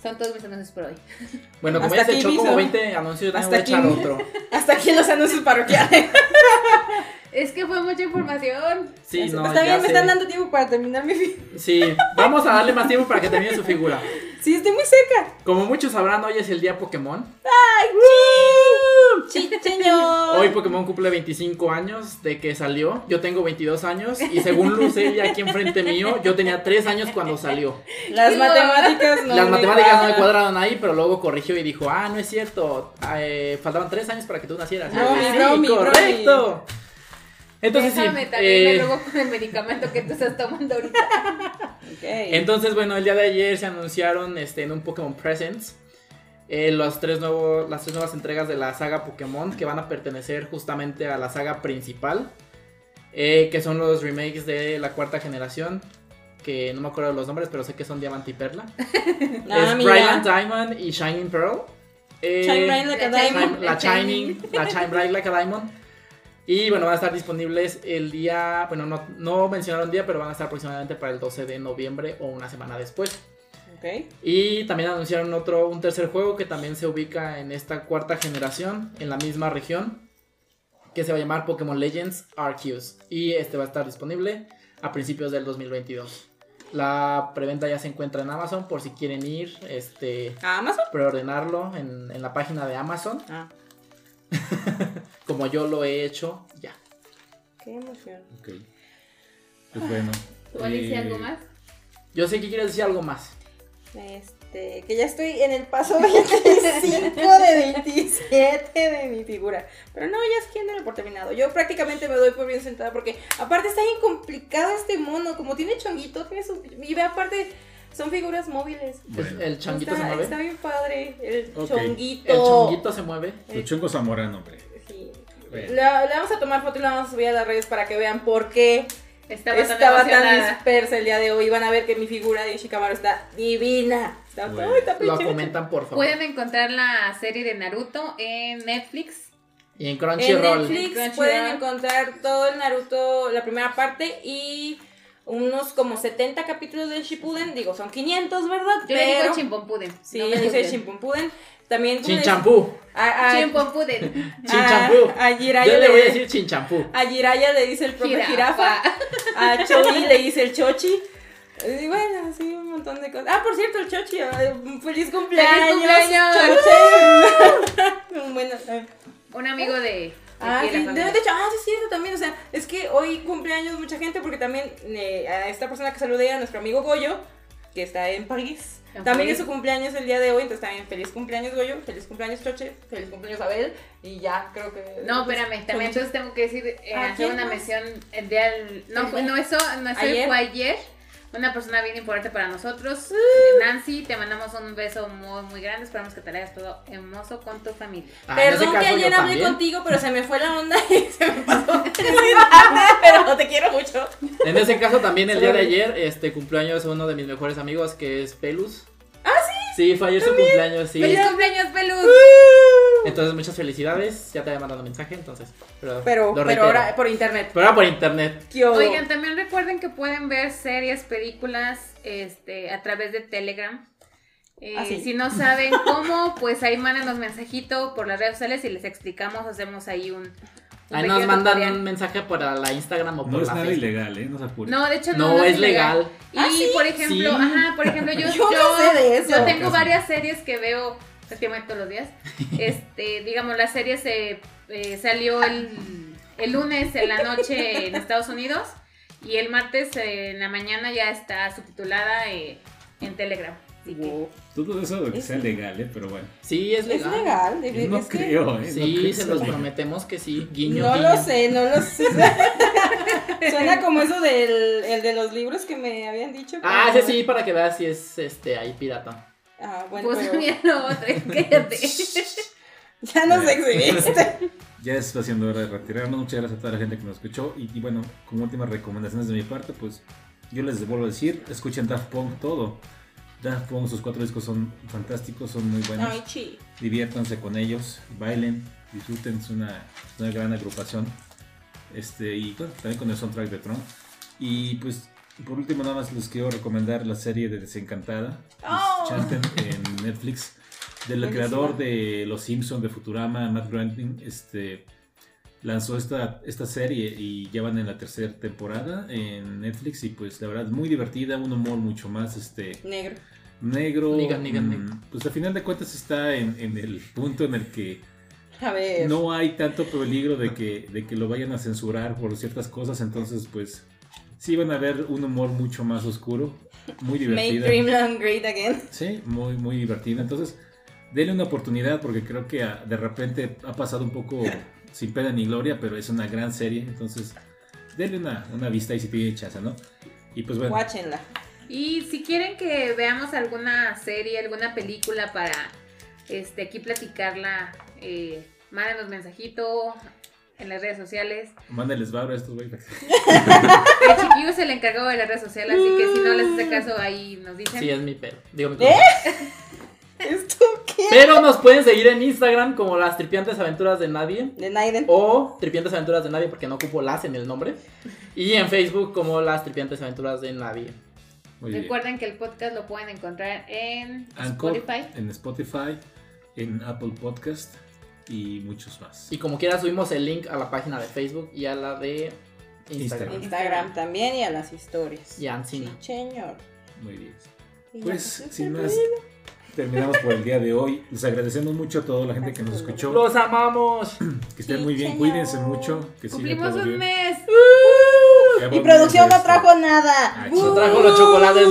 Son todos mis anuncios por hoy. Bueno, como ya se echó como 20 anuncios, voy a echar otro. Hasta aquí los anuncios parroquiales. Es que fue mucha información. Sí, no, Está bien, me están dando tiempo para terminar mi figura. Sí, vamos a darle más tiempo para que termine su figura. Sí, estoy muy seca. Como muchos sabrán, hoy es el día Pokémon. ¡Ay, sí! señor! Hoy Pokémon cumple 25 años de que salió. Yo tengo 22 años y según Lucelia aquí enfrente mío, yo tenía 3 años cuando salió. Las matemáticas no Las matemáticas no me cuadraron ahí, pero luego corrigió y dijo, ah, no es cierto, eh, faltaban 3 años para que tú nacieras. sí, correcto. Entonces, Déjame, sí, también eh... luego con el medicamento que tú estás tomando ahorita. Entonces, bueno, el día de ayer se anunciaron este, en un Pokémon Presents eh, los tres nuevos, las tres nuevas entregas de la saga Pokémon que van a pertenecer justamente a la saga principal. Eh, que son los remakes de la cuarta generación. Que no me acuerdo de los nombres, pero sé que son Diamante y Perla. ah, es Brilliant Diamond y Shining Pearl. Eh, Shine Bright like a Diamond. La Shining, la Shine Bright like a Diamond. Y bueno, van a estar disponibles el día, bueno, no, no mencionaron día, pero van a estar aproximadamente para el 12 de noviembre o una semana después. Okay. Y también anunciaron otro, un tercer juego que también se ubica en esta cuarta generación, en la misma región, que se va a llamar Pokémon Legends Arceus. Y este va a estar disponible a principios del 2022. La preventa ya se encuentra en Amazon por si quieren ir, este, ¿A Amazon? preordenarlo en, en la página de Amazon. Ah. Como yo lo he hecho, ya. Qué emoción. Ok. Pues bueno. ¿Tú, Alicia, algo eh, más? Yo sé que quieres decir algo más. Este, que ya estoy en el paso 25 de 27 de mi figura. Pero no, ya es quien no por terminado. Yo prácticamente me doy por bien sentada porque aparte está bien complicado este mono. Como tiene chonguito, tiene su... Y ve aparte... Son figuras móviles. Bueno. El changuito está, se mueve. Está bien padre. El Ok. chonguito. El chonguito se mueve. Tu chongo zamorano, hombre. Sí. Bueno. Le, le vamos a tomar foto y la vamos a subir a las redes para que vean por qué Estaba, estaba tan dispersa el día de hoy. Van a ver que mi figura de Ishikamaru está divina. Está, Bueno. está Lo comentan, por favor. Pueden encontrar la serie de Naruto en Netflix. Y en En Crunchyroll. Netflix Crunchyroll. pueden encontrar todo el Naruto, la primera parte y unos como 70 capítulos del Shippuden. Digo, son 500, ¿verdad? Yo le digo Chimpompuden. sí, no yo dice. Shippuden. También como Chin les- champú. a, a- Chimpopuden. Chin a- a Yo le voy a decir chin champú. A Jiraiya le dice el profe Jirafa. jirafa. A Choni le dice el chochi. Y bueno, sí, un montón de cosas. Ah, por cierto, el chochi. ¡Feliz cumpleaños! cumpleaños! Chochi. bueno, eh. Un amigo de. Ah, sí, de, de hecho, ah, sí, es cierto también. O sea, es que hoy cumpleaños mucha gente porque también eh, a esta persona que saludé, a nuestro amigo Goyo, que está en París. También es su cumpleaños el día de hoy, entonces también feliz cumpleaños Goyo, feliz cumpleaños Choche, feliz cumpleaños Abel y ya creo que... No, espérame, también entonces tengo que decir, eh, ¿A hacer una mención el día del- No, no, eso, no, eso fue ayer. Una persona bien importante para nosotros. Nancy, te mandamos un beso muy, muy grande. Esperamos que te la hayas todo hermoso con tu familia. Ah, Perdón que ayer hablé también. contigo, pero se me fue la onda y se me pasó. pero te quiero mucho. En ese caso también el día de ayer, este cumpleaños de uno de mis mejores amigos que es Pelus. Ah, sí. Sí, fue ayer su cumpleaños, sí. ¡Feliz cumpleaños, Pelus! Entonces muchas felicidades, ya te había mandado mensaje, entonces. Pero, Pero, lo pero ahora por internet. Pero ahora por internet. Oigan, también recuerden que pueden ver series, películas este, a través de Telegram. Eh, Ah, sí. Si no saben cómo, pues ahí mándanos mensajito por las redes sociales y les explicamos, hacemos ahí un... un Ahí nos mandan tutorial. un mensaje para la Instagram o por No es la nada Facebook. ilegal, ¿eh? No se apuren. No, de hecho no, No, no es legal. Y ¿Ah, sí? por ejemplo, Sí. ajá, por ejemplo, yo, Yo no sé de eso. yo tengo Casi. varias series que veo prácticamente todos los días. Este, digamos, la serie se eh, salió el, el lunes en la noche en Estados Unidos y el martes eh, en la mañana ya está subtitulada eh, en Telegram. Así que- Wow. Todo eso de que Es- sea legal, ¿eh? Pero bueno. Sí, es Es legal. legal. de- Yo no es que- creo, ¿eh? No Sí, creo se que los legal. prometemos que sí. Guiño, No guiño. lo sé, no lo sé. Suena como eso del el de los libros que me habían dicho. Ah, ese sí, para que veas si es este ahí pirata. Ah, bueno, Pues pero mira lo otro, cállate. ya nos exhibiste. Ya está siendo hora de retirarnos. Muchas gracias a toda la gente que nos escuchó. Y, y bueno, como últimas recomendaciones de mi parte, pues yo les vuelvo a decir: escuchen Daft Punk todo. Daft Punk, sus cuatro discos son fantásticos, son muy buenos. Ay, chi. Diviértanse con ellos, bailen, disfruten. Es una, una gran agrupación. Este, y bueno, también con el soundtrack de Tron. Y pues, por último, nada más les quiero recomendar la serie de Desencantada. Oh. Chanten en Netflix. Del creador de Los Simpsons, de Futurama, Matt Groening, este, lanzó esta, esta serie y ya van en la tercera temporada en Netflix y pues la verdad muy divertida, un humor mucho más este, Negro. negro. Niga, niga, mm, niga. Pues al final de cuentas está en, en el punto en el que A ver. no hay tanto peligro de que, de que lo vayan a censurar por ciertas cosas, entonces pues sí van a ver un humor mucho más oscuro, muy Make divertida. Dreamland great again. Sí, muy, muy divertida. Entonces, denle una oportunidad porque creo que ah, de repente ha pasado un poco sin pena ni gloria, pero es una gran serie. Entonces, denle una, una vista y si tiene chance, ¿no? Y pues bueno, Watchenla. Y si quieren que veamos alguna serie, alguna película para este aquí platicarla, eh, mándenos mensajito en las redes sociales. mándenles barro a estos güey. El chiquillo es el encargado de las redes sociales, así que si no les hace caso ahí nos dicen. Sí, es mi pelo. Digo, mi ¿Eh? ¿Esto qué? Pero nos pueden seguir en Instagram como las tripiantes aventuras de nadie. De Naiden. O tripiantes aventuras de nadie porque no ocupo las en el nombre. Y en Facebook como las tripiantes aventuras de nadie. Muy bien. Recuerden que el podcast lo pueden encontrar en Anchor, Spotify. en Spotify, en Apple Podcast y muchos más. Y como quiera subimos el link a la página de Facebook y a la de Instagram. Instagram. Instagram también y a las historias. Y a Ancina. Sí, señor. Muy bien. Pues, pues, sin más, terminamos por el día de hoy. Les agradecemos mucho a toda la gente que nos escuchó. Los amamos. Que estén muy bien, cuídense mucho. Que Cumplimos un mes. Y producción no trajo nada. No trajo los chocolates.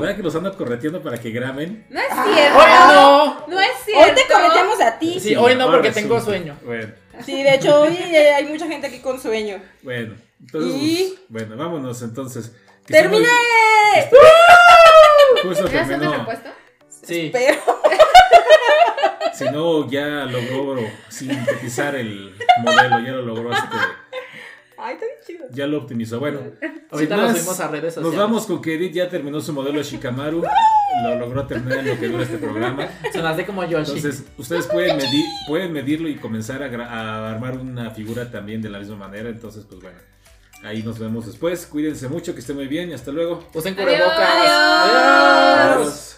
¿Verdad que los ando correteando para que graben? No es cierto. Hoy no. No es cierto. Hoy te correteamos a ti. Sí, hoy no porque tengo sueño. Bueno. Sí, de hecho hoy eh, hay mucha gente aquí con sueño. Bueno, entonces, ¿Y? bueno, vámonos entonces. ¡Terminé! muy- Justo ¿Ya son de terminó. Sí. Pero Si no, ya logró sintetizar el modelo, ya lo logró, así que Ay, está bien chido. ya lo optimizó. Bueno, Ahorita sin lo más, subimos a redes Nos sociales. vamos con que Edith ya terminó su modelo de Shikamaru. Lo logró terminar en lo que dura este programa. Se hace como Yoshi. Entonces, ustedes pueden, medir, pueden medirlo y comenzar a, armar una figura también de la misma manera. Entonces, pues bueno, ahí nos vemos después. Cuídense mucho, que estén muy bien y hasta luego. Usen Adiós. cubrebocas. Adiós. Adiós.